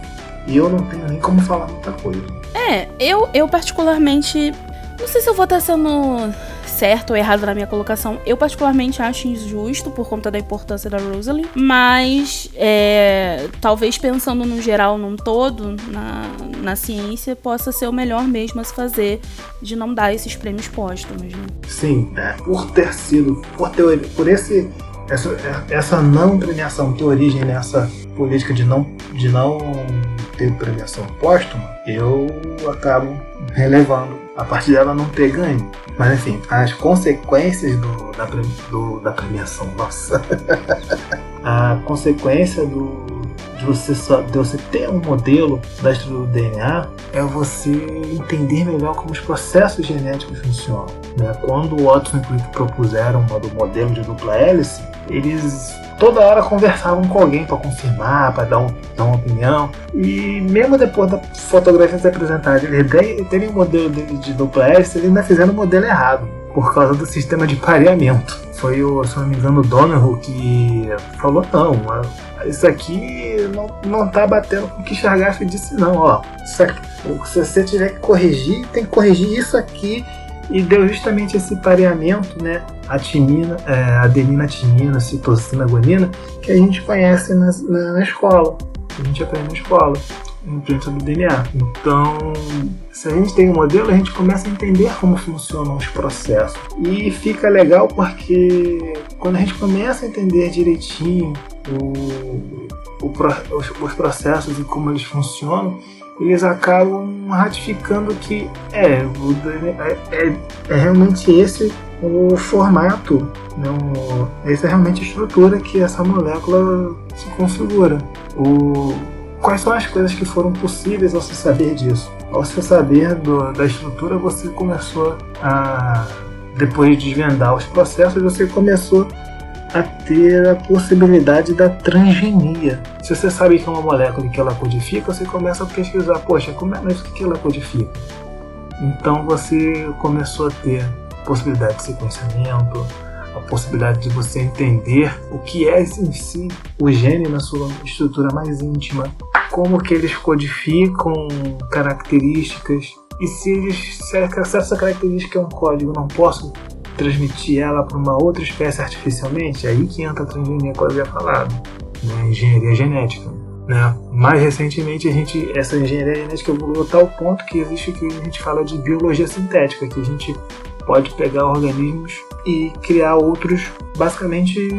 E eu não tenho nem como falar muita coisa. É, eu, eu particularmente. Não sei se eu vou estar sendo certo ou errado na minha colocação. Eu particularmente acho injusto por conta da importância da Rosalie. Mas, é, talvez pensando no geral, num todo, na, na ciência, possa ser o melhor mesmo a se fazer de não dar esses prêmios póstumos. Né? Sim, é, por ter sido, por, ter, por esse, essa, essa não premiação ter origem nessa política de não, de não ter premiação póstuma, eu acabo relevando a partir dela não ter ganho. Mas enfim, as consequências do, da, do- da premiação, nossa. a consequência do, de, você só, de você ter um modelo da estrutura do DNA é você entender melhor como os processos genéticos funcionam. né? Quando o Watson e Crick propuseram o modelo de dupla hélice, eles toda hora conversavam com alguém para confirmar, para dar, um, dar uma opinião. E mesmo depois da fotografia ser apresentada, eles de- terem o modelo deles de dupla hélice, eles ainda fizeram o modelo errado. Por causa do sistema de pareamento. Foi o, se não me engano, o Donoghue que falou, não, isso aqui não, não tá batendo com o que Chargaff disse não, ó. Aqui, se você tiver que corrigir, tem que corrigir isso aqui. E deu justamente esse pareamento, né? A timina, é, adenina, timina, citocina, guanina, que a gente conhece na, na, na escola. Que a gente aprende na escola, no imprensa do DNA. Então, se a gente tem um modelo, a gente começa a entender como funcionam os processos. E fica legal porque quando a gente começa a entender direitinho o, o os, os processos e como eles funcionam, eles acabam ratificando que é, o é, é, é realmente esse o formato, né, o, essa é realmente a estrutura que essa molécula se configura. O, quais são as coisas que foram possíveis ao se saber disso? Ao se saber do, da estrutura, você começou a, depois de desvendar os processos, você começou a ter a possibilidade da transgenia. Se você sabe que é uma molécula que ela codifica, você começa a pesquisar, poxa, como é, mas o que ela codifica? Então você começou a ter possibilidade de sequenciamento, a possibilidade de você entender o que é em si o gene na sua estrutura mais íntima, como que eles codificam características e se, eles, se essa característica é um código, não posso transmitir ela para uma outra espécie artificialmente, é aí que entra a transgenia que eu havia falado, né? engenharia genética. Né? Mais recentemente, a gente, essa engenharia genética evoluiu a tal ponto que existe que a gente fala de biologia sintética, que a gente pode pegar organismos e criar outros, basicamente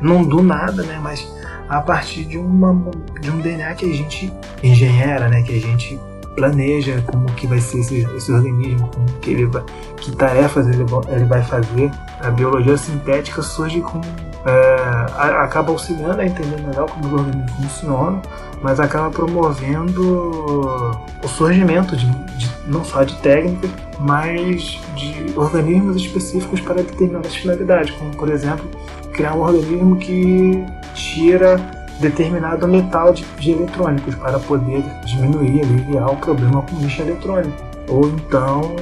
não do nada, né? mas a partir de, uma, de um DNA que a gente engenheira, né? que a gente planeja como que vai ser esse, esse organismo, que ele vai, que tarefas ele, ele vai fazer. A biologia sintética surge com é, acaba auxiliando a entender melhor como os organismos funcionam, mas acaba promovendo o surgimento de, de, não só de técnicas, mas de organismos específicos para determinadas finalidades, como por exemplo criar um organismo que tira determinado metal de, de eletrônicos para poder diminuir, aliviar o problema com lixo eletrônico. Ou então,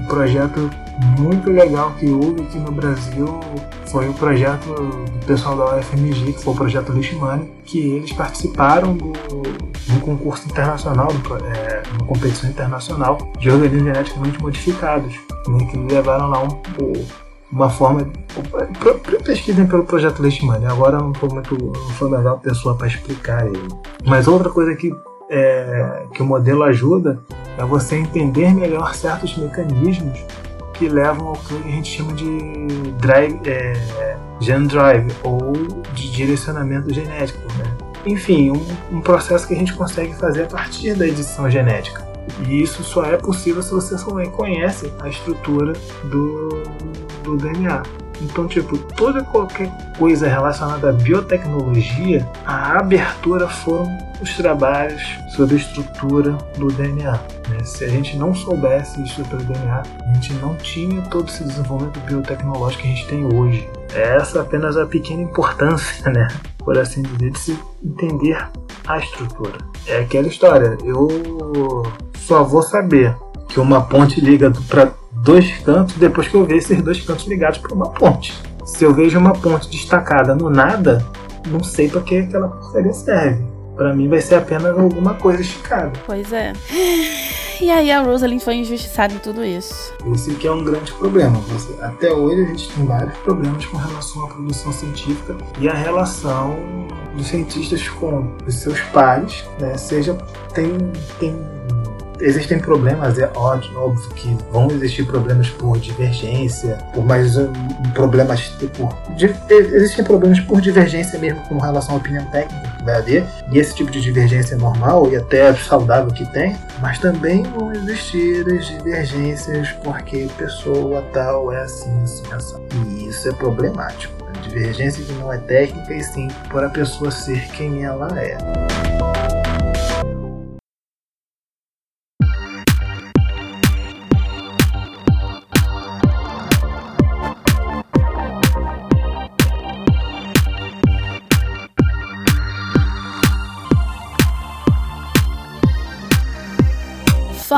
um projeto muito legal que houve aqui no Brasil foi o projeto do pessoal da UFMG, que foi o projeto Liximani, que eles participaram do, do concurso internacional, do, é, uma competição internacional de organismos geneticamente modificados, né, que levaram lá um, uma forma. Pesquisem pelo projeto Leishmania. Agora não foi muito. não foi a melhor pessoa para explicar ele. Mas outra coisa que, é, que o modelo ajuda é você entender melhor certos mecanismos que levam ao que a gente chama de drive, é, gen drive ou de direcionamento genético. Né? Enfim, um, um processo que a gente consegue fazer a partir da edição genética. E isso só é possível se você também conhece a estrutura do, do DNA. Então, tipo, toda qualquer coisa relacionada à biotecnologia, a abertura foram os trabalhos sobre a estrutura do DNA. Né? Se a gente não soubesse a estrutura do DNA, a gente não tinha todo esse desenvolvimento biotecnológico que a gente tem hoje. Essa é apenas a pequena importância, né? por assim dizer, de se entender a estrutura. É aquela história, eu só vou saber que uma ponte liga para dois cantos depois que eu ver esses dois cantos ligados por uma ponte. Se eu vejo uma ponte destacada no nada, não sei para que aquela porcaria serve. Para mim vai ser apenas alguma coisa esticada. Pois é. E aí a Rosalind foi injustiçada em tudo isso. Esse que é um grande problema. Até hoje a gente tem vários problemas com relação à produção científica e a relação dos cientistas com os seus pares, né? Seja tem, tem existem problemas, é óbvio, óbvio que vão existir problemas por divergência, por mais um, problemas por. existem problemas por divergência mesmo com relação à opinião técnica que vai haver, e esse tipo de divergência é normal e até saudável que tem, mas também vão existir as divergências porque pessoa tal é assim, assim, assim. E isso é problemático. A divergência que não é técnica e sim por a pessoa ser quem ela é.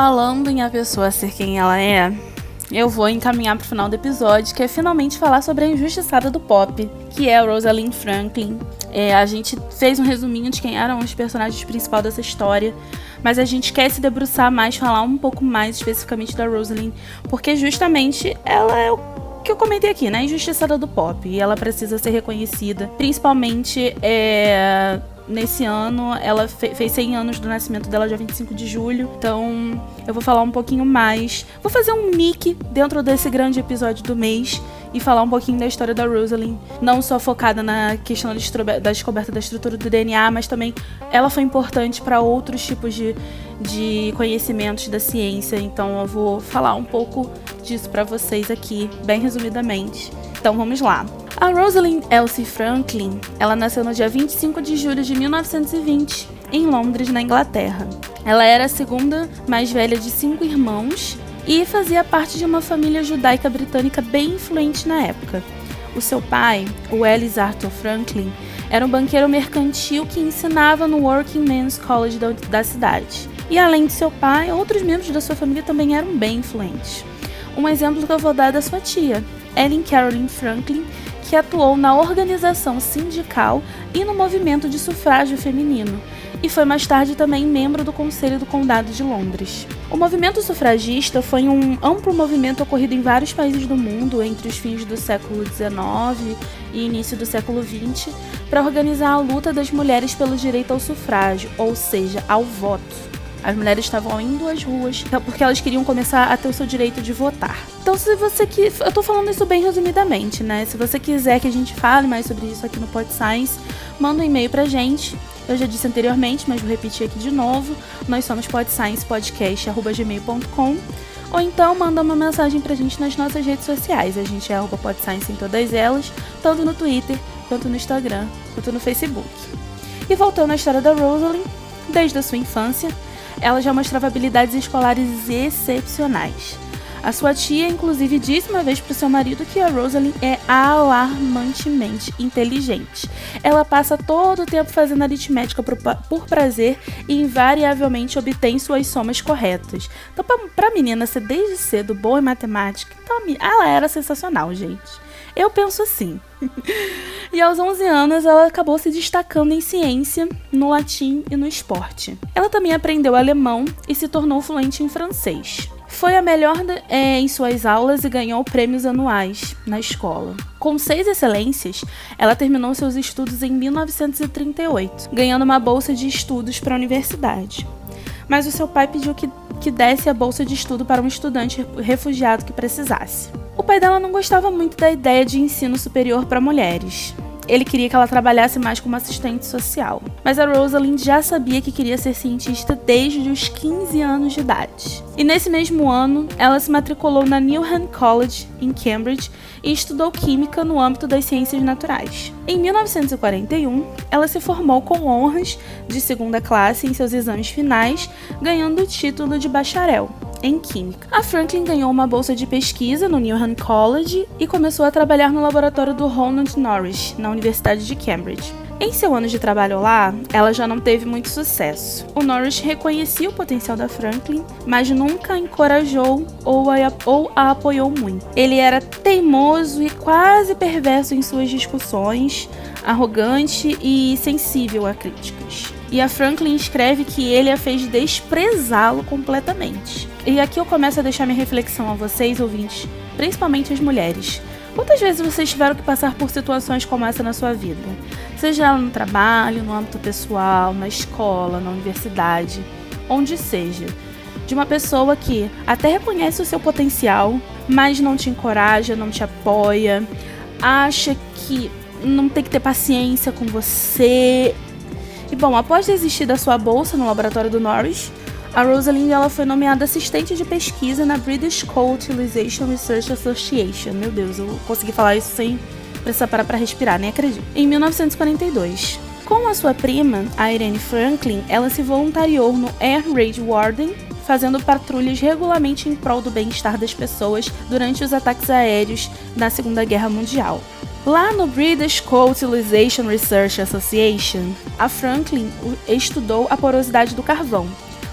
Falando em a pessoa ser quem ela é, eu vou encaminhar pro final do episódio, que é finalmente falar sobre a injustiçada do pop, que é a Rosalind Franklin. É, a gente fez um resuminho de quem eram os personagens principais dessa história, mas a gente quer se debruçar mais, falar um pouco mais especificamente da Rosalind, porque justamente ela é o que eu comentei aqui, né? Injustiçada do pop. E ela precisa ser reconhecida, principalmente é, nesse ano. Ela fe fez 100 anos do nascimento dela, dia 25 de julho. Então, eu vou falar um pouquinho mais. Vou fazer um mic dentro desse grande episódio do mês, e falar um pouquinho da história da Rosalind, não só focada na questão da descoberta da estrutura do DNA, mas também ela foi importante para outros tipos de, de conhecimentos da ciência. Então eu vou falar um pouco disso para vocês aqui, bem resumidamente. Então vamos lá. A Rosalind Elsie Franklin, ela nasceu no dia 25 de julho de 1920, em Londres, na Inglaterra. Ela era a segunda mais velha de cinco irmãos e fazia parte de uma família judaica britânica bem influente na época. O seu pai, o Ellis Arthur Franklin, era um banqueiro mercantil que ensinava no Working Men's College da, da cidade. E além de seu pai, outros membros da sua família também eram bem influentes. Um exemplo que eu vou dar é da sua tia, Ellen Caroline Franklin, que atuou na organização sindical e no movimento de sufrágio feminino, e foi mais tarde também membro do Conselho do Condado de Londres. O movimento sufragista foi um amplo movimento ocorrido em vários países do mundo entre os fins do século XIX e início do século XX para organizar a luta das mulheres pelo direito ao sufrágio, ou seja, ao voto. As mulheres estavam indo às ruas porque elas queriam começar a ter o seu direito de votar. Então, se você que eu tô falando isso bem resumidamente, né? Se você quiser que a gente fale mais sobre isso aqui no Pod Science, manda um e-mail pra gente. Eu já disse anteriormente, mas vou repetir aqui de novo. Nós somos podsciencepodcast@gmail.com ou então manda uma mensagem pra gente nas nossas redes sociais. A gente é arroba podscience em todas elas, tanto no Twitter, quanto no Instagram, quanto no Facebook. E voltando à história da Rosalind, desde a sua infância, ela já mostrava habilidades escolares excepcionais. A sua tia, inclusive, disse uma vez para seu marido que a Rosalind é alarmantemente inteligente. Ela passa todo o tempo fazendo aritmética por, por prazer e invariavelmente obtém suas somas corretas. Então, para a menina ser desde cedo boa em matemática, então, ela era sensacional, gente. Eu penso assim. e aos 11 anos ela acabou se destacando em ciência, no latim e no esporte. Ela também aprendeu alemão e se tornou fluente em francês. Foi a melhor é, em suas aulas e ganhou prêmios anuais na escola. Com seis excelências, ela terminou seus estudos em 1938, ganhando uma bolsa de estudos para a universidade. Mas o seu pai pediu que, que desse a bolsa de estudo para um estudante refugiado que precisasse. O pai dela não gostava muito da ideia de ensino superior para mulheres, ele queria que ela trabalhasse mais como assistente social. Mas a Rosalind já sabia que queria ser cientista desde os 15 anos de idade. E nesse mesmo ano, ela se matriculou na Newnham College, em Cambridge, e estudou química no âmbito das ciências naturais. Em 1941, ela se formou com honras de segunda classe em seus exames finais, ganhando o título de bacharel em Química. A Franklin ganhou uma bolsa de pesquisa no Newnham College e começou a trabalhar no laboratório do Ronald Norris, na Universidade de Cambridge. Em seu ano de trabalho lá, ela já não teve muito sucesso. O Norris reconhecia o potencial da Franklin, mas nunca a encorajou ou a, ou a apoiou muito. Ele era teimoso e quase perverso em suas discussões, arrogante e sensível a críticas. E a Franklin escreve que ele a fez desprezá-lo completamente. E aqui eu começo a deixar minha reflexão a vocês, ouvintes, principalmente as mulheres. Quantas vezes vocês tiveram que passar por situações como essa na sua vida? Seja no trabalho, no âmbito pessoal, na escola, na universidade, onde seja. De uma pessoa que até reconhece o seu potencial, mas não te encoraja, não te apoia, acha que não tem que ter paciência com você. Bom, após desistir da sua bolsa no laboratório do Norris, a Rosalind ela foi nomeada assistente de pesquisa na British Coal Utilization Research Association. Meu Deus, eu consegui falar isso sem precisar parar para respirar, nem acredito. Em 1942. Com a sua prima, a Irene Franklin, ela se voluntariou no Air Raid Warden, fazendo patrulhas regularmente em prol do bem-estar das pessoas durante os ataques aéreos na Segunda Guerra Mundial. Lá no British Coal Utilization Research Association, a Franklin estudou a porosidade do carvão,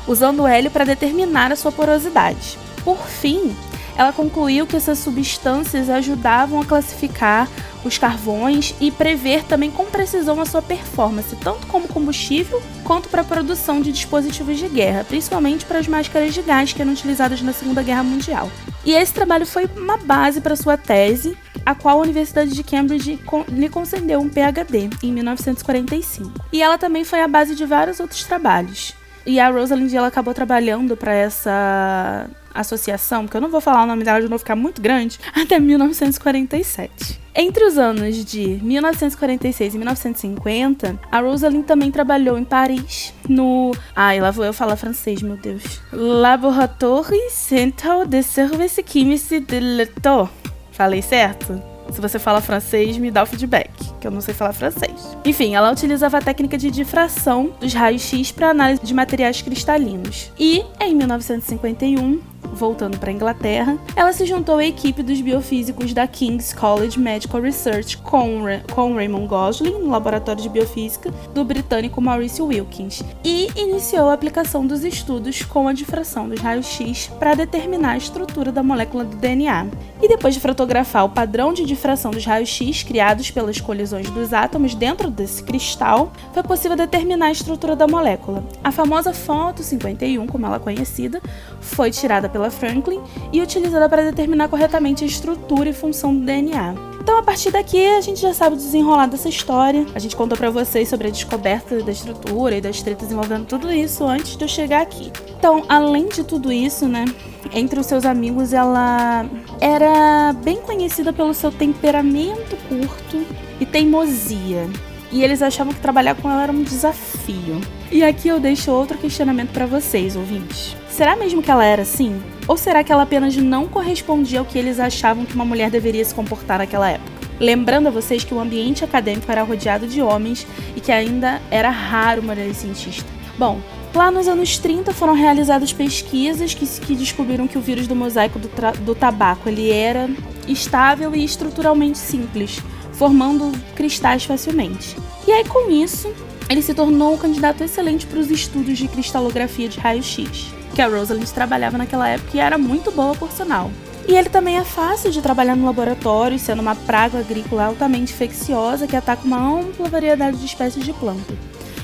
usando o hélio para determinar a sua porosidade. Por fim, ela concluiu que essas substâncias ajudavam a classificar os carvões e prever também com precisão a sua performance, tanto como combustível quanto para a produção de dispositivos de guerra, principalmente para as máscaras de gás que eram utilizadas na Segunda Guerra Mundial. E esse trabalho foi uma base para sua tese, a qual a Universidade de Cambridge lhe concedeu um PhD em 1945. E ela também foi a base de vários outros trabalhos. E a Rosalind ela acabou trabalhando para essa associação, porque eu não vou falar o nome dela, já vou ficar muito grande, até 1947. Entre os anos de 1946 e 1950, a Rosalind também trabalhou em Paris, no. Ai, lá vou eu falar francês, meu Deus. Laboratoire Central de Services Chimiques de l'État. Falei certo? Se você fala francês, me dá o feedback, que eu não sei falar francês. Enfim, ela utilizava a técnica de difração dos raios-x para análise de materiais cristalinos. E, em 1951, voltando para a Inglaterra, ela se juntou à equipe dos biofísicos da King's College Medical Research com, com Raymond Gosling, no laboratório de biofísica do britânico Maurice Wilkins, e iniciou a aplicação dos estudos com a difração dos raios-x para determinar a estrutura da molécula do DNA. E depois de fotografar o padrão de difração dos raios-x criados pelas colisões dos átomos dentro desse cristal, foi possível determinar a estrutura da molécula. A famosa foto 51, como ela é conhecida, foi tirada pela Franklin e utilizada para determinar corretamente a estrutura e função do DNA. Então, a partir daqui, a gente já sabe o desenrolar dessa história. A gente contou para vocês sobre a descoberta da estrutura e das tretas envolvendo tudo isso antes de eu chegar aqui. Então, além de tudo isso, né, entre os seus amigos, ela era bem conhecida pelo seu temperamento curto e teimosia. E eles achavam que trabalhar com ela era um desafio. E aqui eu deixo outro questionamento para vocês, ouvintes. Será mesmo que ela era assim? Ou será que ela apenas não correspondia ao que eles achavam que uma mulher deveria se comportar naquela época? Lembrando a vocês que o ambiente acadêmico era rodeado de homens e que ainda era raro mulher cientista. Bom, lá nos anos 30 foram realizadas pesquisas que, que descobriram que o vírus do mosaico do, do tabaco ele era estável e estruturalmente simples, formando cristais facilmente. E aí com isso, ele se tornou um candidato excelente para os estudos de cristalografia de raio-x, que a Rosalind trabalhava naquela época e era muito boa por sinal. E ele também é fácil de trabalhar no laboratório, sendo uma praga agrícola altamente infecciosa que ataca uma ampla variedade de espécies de planta.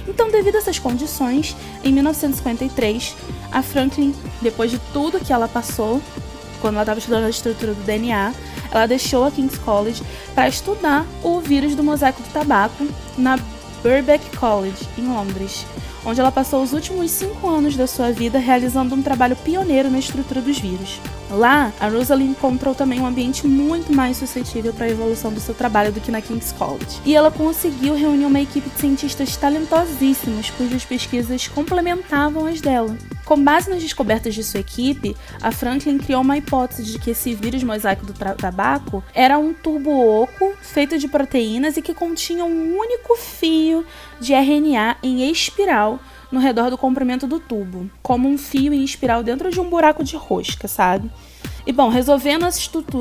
Então, devido a essas condições, em 1953, a Franklin, depois de tudo que ela passou, quando ela estava estudando a estrutura do DNA, ela deixou a King's College para estudar o vírus do mosaico do tabaco na Birkbeck College, em Londres, onde ela passou os últimos cinco anos da sua vida realizando um trabalho pioneiro na estrutura dos vírus. Lá, a Rosalind encontrou também um ambiente muito mais suscetível para a evolução do seu trabalho do que na King's College. E ela conseguiu reunir uma equipe de cientistas talentosíssimos cujas pesquisas complementavam as dela. Com base nas descobertas de sua equipe, a Franklin criou uma hipótese de que esse vírus mosaico do tabaco era um tubo oco feito de proteínas e que continha um único fio de RNA em espiral no redor do comprimento do tubo, como um fio em espiral dentro de um buraco de rosca, sabe? E bom, resolvendo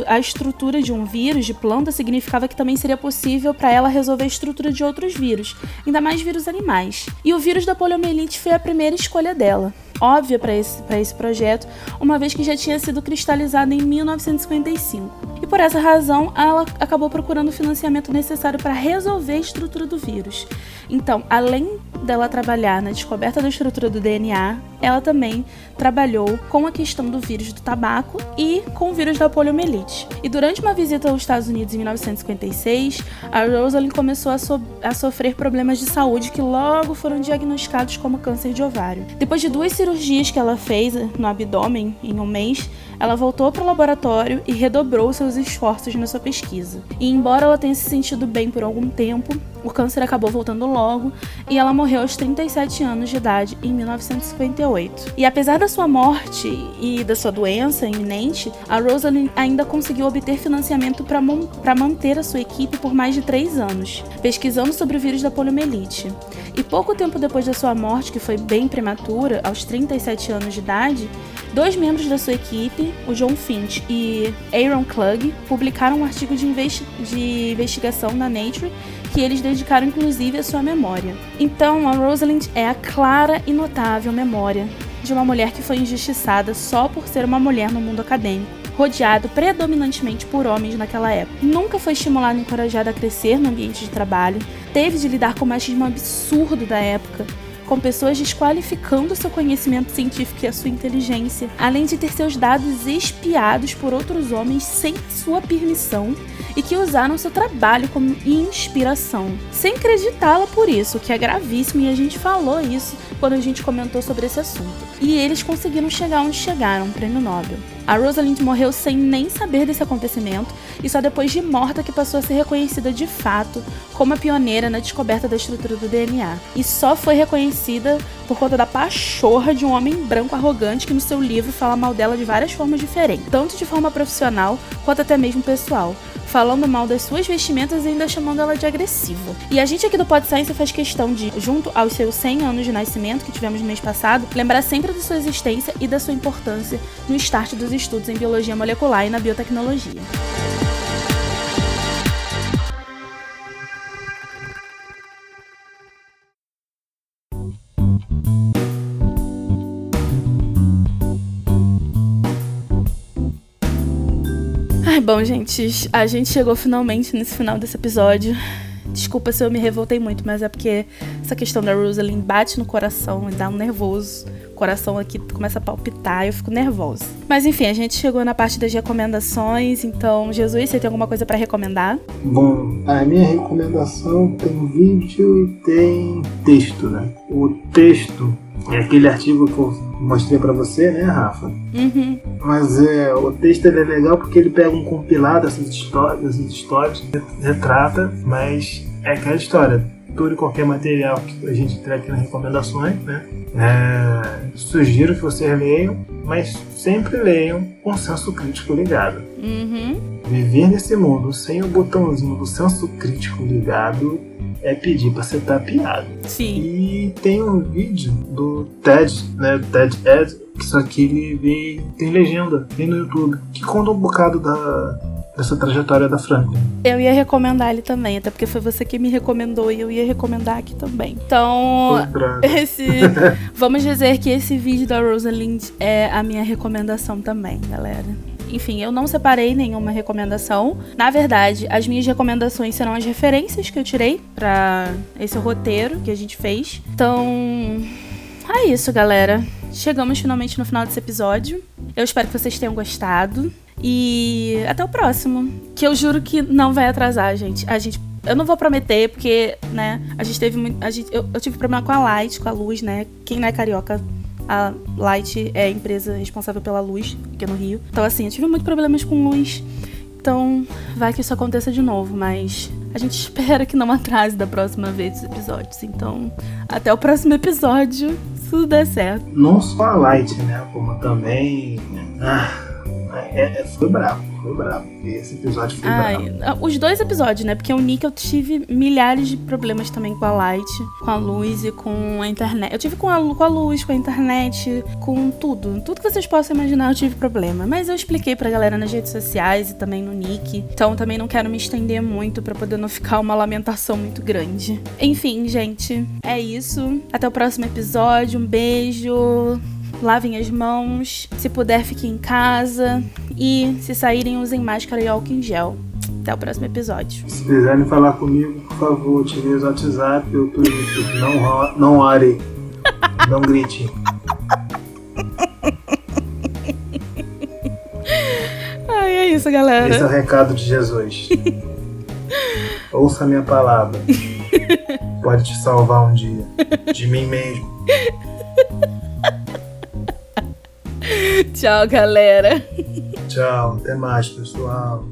a estrutura de um vírus de planta significava que também seria possível para ela resolver a estrutura de outros vírus, ainda mais vírus animais. E o vírus da poliomielite foi a primeira escolha dela óbvia para esse, esse projeto, uma vez que já tinha sido cristalizada em 1955. E por essa razão, ela acabou procurando o financiamento necessário para resolver a estrutura do vírus. Então, além dela trabalhar na descoberta da estrutura do DNA, ela também trabalhou com a questão do vírus do tabaco e com o vírus da poliomielite. E durante uma visita aos Estados Unidos em 1956, a Rosalind começou a, so a sofrer problemas de saúde que logo foram diagnosticados como câncer de ovário. Depois de duas cirurgias que ela fez no abdômen em um mês, ela voltou para o laboratório e redobrou seus esforços na sua pesquisa. E embora ela tenha se sentido bem por algum tempo, o câncer acabou voltando logo e ela morreu aos 37 anos de idade em 1958. E apesar da sua morte e da sua doença iminente, a Rosalind ainda conseguiu obter financiamento para manter a sua equipe por mais de três anos, pesquisando sobre o vírus da poliomielite. E pouco tempo depois da sua morte, que foi bem prematura, aos 37 anos de idade, Dois membros da sua equipe, o John Finch e Aaron Klug, publicaram um artigo de, investi de investigação na Nature que eles dedicaram inclusive à sua memória. Então, a Rosalind é a clara e notável memória de uma mulher que foi injustiçada só por ser uma mulher no mundo acadêmico, rodeado predominantemente por homens naquela época. Nunca foi estimulada e encorajada a crescer no ambiente de trabalho, teve de lidar com o machismo absurdo da época com pessoas desqualificando seu conhecimento científico e a sua inteligência, além de ter seus dados espiados por outros homens sem sua permissão e que usaram seu trabalho como inspiração, sem acreditá-la por isso, que é gravíssimo e a gente falou isso quando a gente comentou sobre esse assunto. E eles conseguiram chegar onde chegaram, prêmio Nobel. A Rosalind morreu sem nem saber desse acontecimento e só depois de morta que passou a ser reconhecida de fato como a pioneira na descoberta da estrutura do DNA. E só foi reconhecida por conta da pachorra de um homem branco arrogante que no seu livro fala mal dela de várias formas diferentes, tanto de forma profissional quanto até mesmo pessoal falando mal das suas vestimentas e ainda chamando ela de agressiva. E a gente aqui do Pod Science faz questão de, junto aos seus 100 anos de nascimento que tivemos no mês passado, lembrar sempre da sua existência e da sua importância no start dos estudos em biologia molecular e na biotecnologia. Ai, bom, gente, a gente chegou finalmente nesse final desse episódio. Desculpa se eu me revoltei muito, mas é porque essa questão da Rosalind bate no coração e dá um nervoso. O coração aqui começa a palpitar e eu fico nervosa. Mas enfim, a gente chegou na parte das recomendações, então, Jesus, você tem alguma coisa pra recomendar? Bom, a minha recomendação tem vídeo e tem texto, né? O texto é aquele artigo que eu mostrei pra você, né, Rafa? Uhum. Mas é, o texto é legal porque ele pega um compilado dessas histórias, dessas histórias, retrata, mas é aquela história. Todo e qualquer material que a gente traz aqui nas recomendações, né? É, sugiro que vocês leiam, mas sempre leiam com senso crítico ligado. Uhum. Viver nesse mundo sem o botãozinho do senso crítico ligado é pedir pra ser tapeado. Sim. E tem um vídeo do TED, né? TED Ed, que só que ele vem, tem legenda, tem no YouTube, que conta um bocado da, dessa trajetória da Franklin. Eu ia recomendar ele também, até porque foi você que me recomendou e eu ia recomendar aqui também. Então, esse. Vamos dizer que esse vídeo da Rosalind é a minha recomendação também, galera. Enfim, eu não separei nenhuma recomendação. Na verdade, as minhas recomendações serão as referências que eu tirei pra esse roteiro que a gente fez. Então, é isso, galera. Chegamos finalmente no final desse episódio. Eu espero que vocês tenham gostado. E até o próximo. Que eu juro que não vai atrasar, gente. A gente. Eu não vou prometer, porque, né, a gente teve muito. A gente, eu, eu tive problema com a light, com a luz, né? Quem não é carioca, a Light é a empresa responsável pela luz aqui no Rio. Então, assim, eu tive muitos problemas com luz. Então, vai que isso aconteça de novo, mas a gente espera que não atrase da próxima vez os episódios. Então, até o próximo episódio, se tudo der certo. Não só a Light, né? Como também. Ah, é, é- foi brabo, foi brabo. Esse episódio foi Ai, brabo. os dois episódios, né? Porque o Nick eu tive milhares de problemas também com a Light, com a luz e com a internet. Eu tive com a, com a luz, com a internet, com tudo. Tudo que vocês possam imaginar eu tive problema. Mas eu expliquei pra galera nas redes sociais e também no Nick. Então também não quero me estender muito pra poder não ficar uma lamentação muito grande. Enfim, gente, é isso. Até o próximo episódio. Um beijo. Lavem as mãos. Se puder, fiquem em casa. E se saírem, usem máscara e álcool em gel. Até o próximo episódio. Se quiserem falar comigo, por favor, utilize o WhatsApp ou o Twitter. Não, não ore. Não grite. Ai, é isso, galera. Esse é o recado de Jesus. Ouça a minha palavra. Pode te salvar um dia. De mim mesmo. Tchau, galera. Tchau. Até mais, pessoal.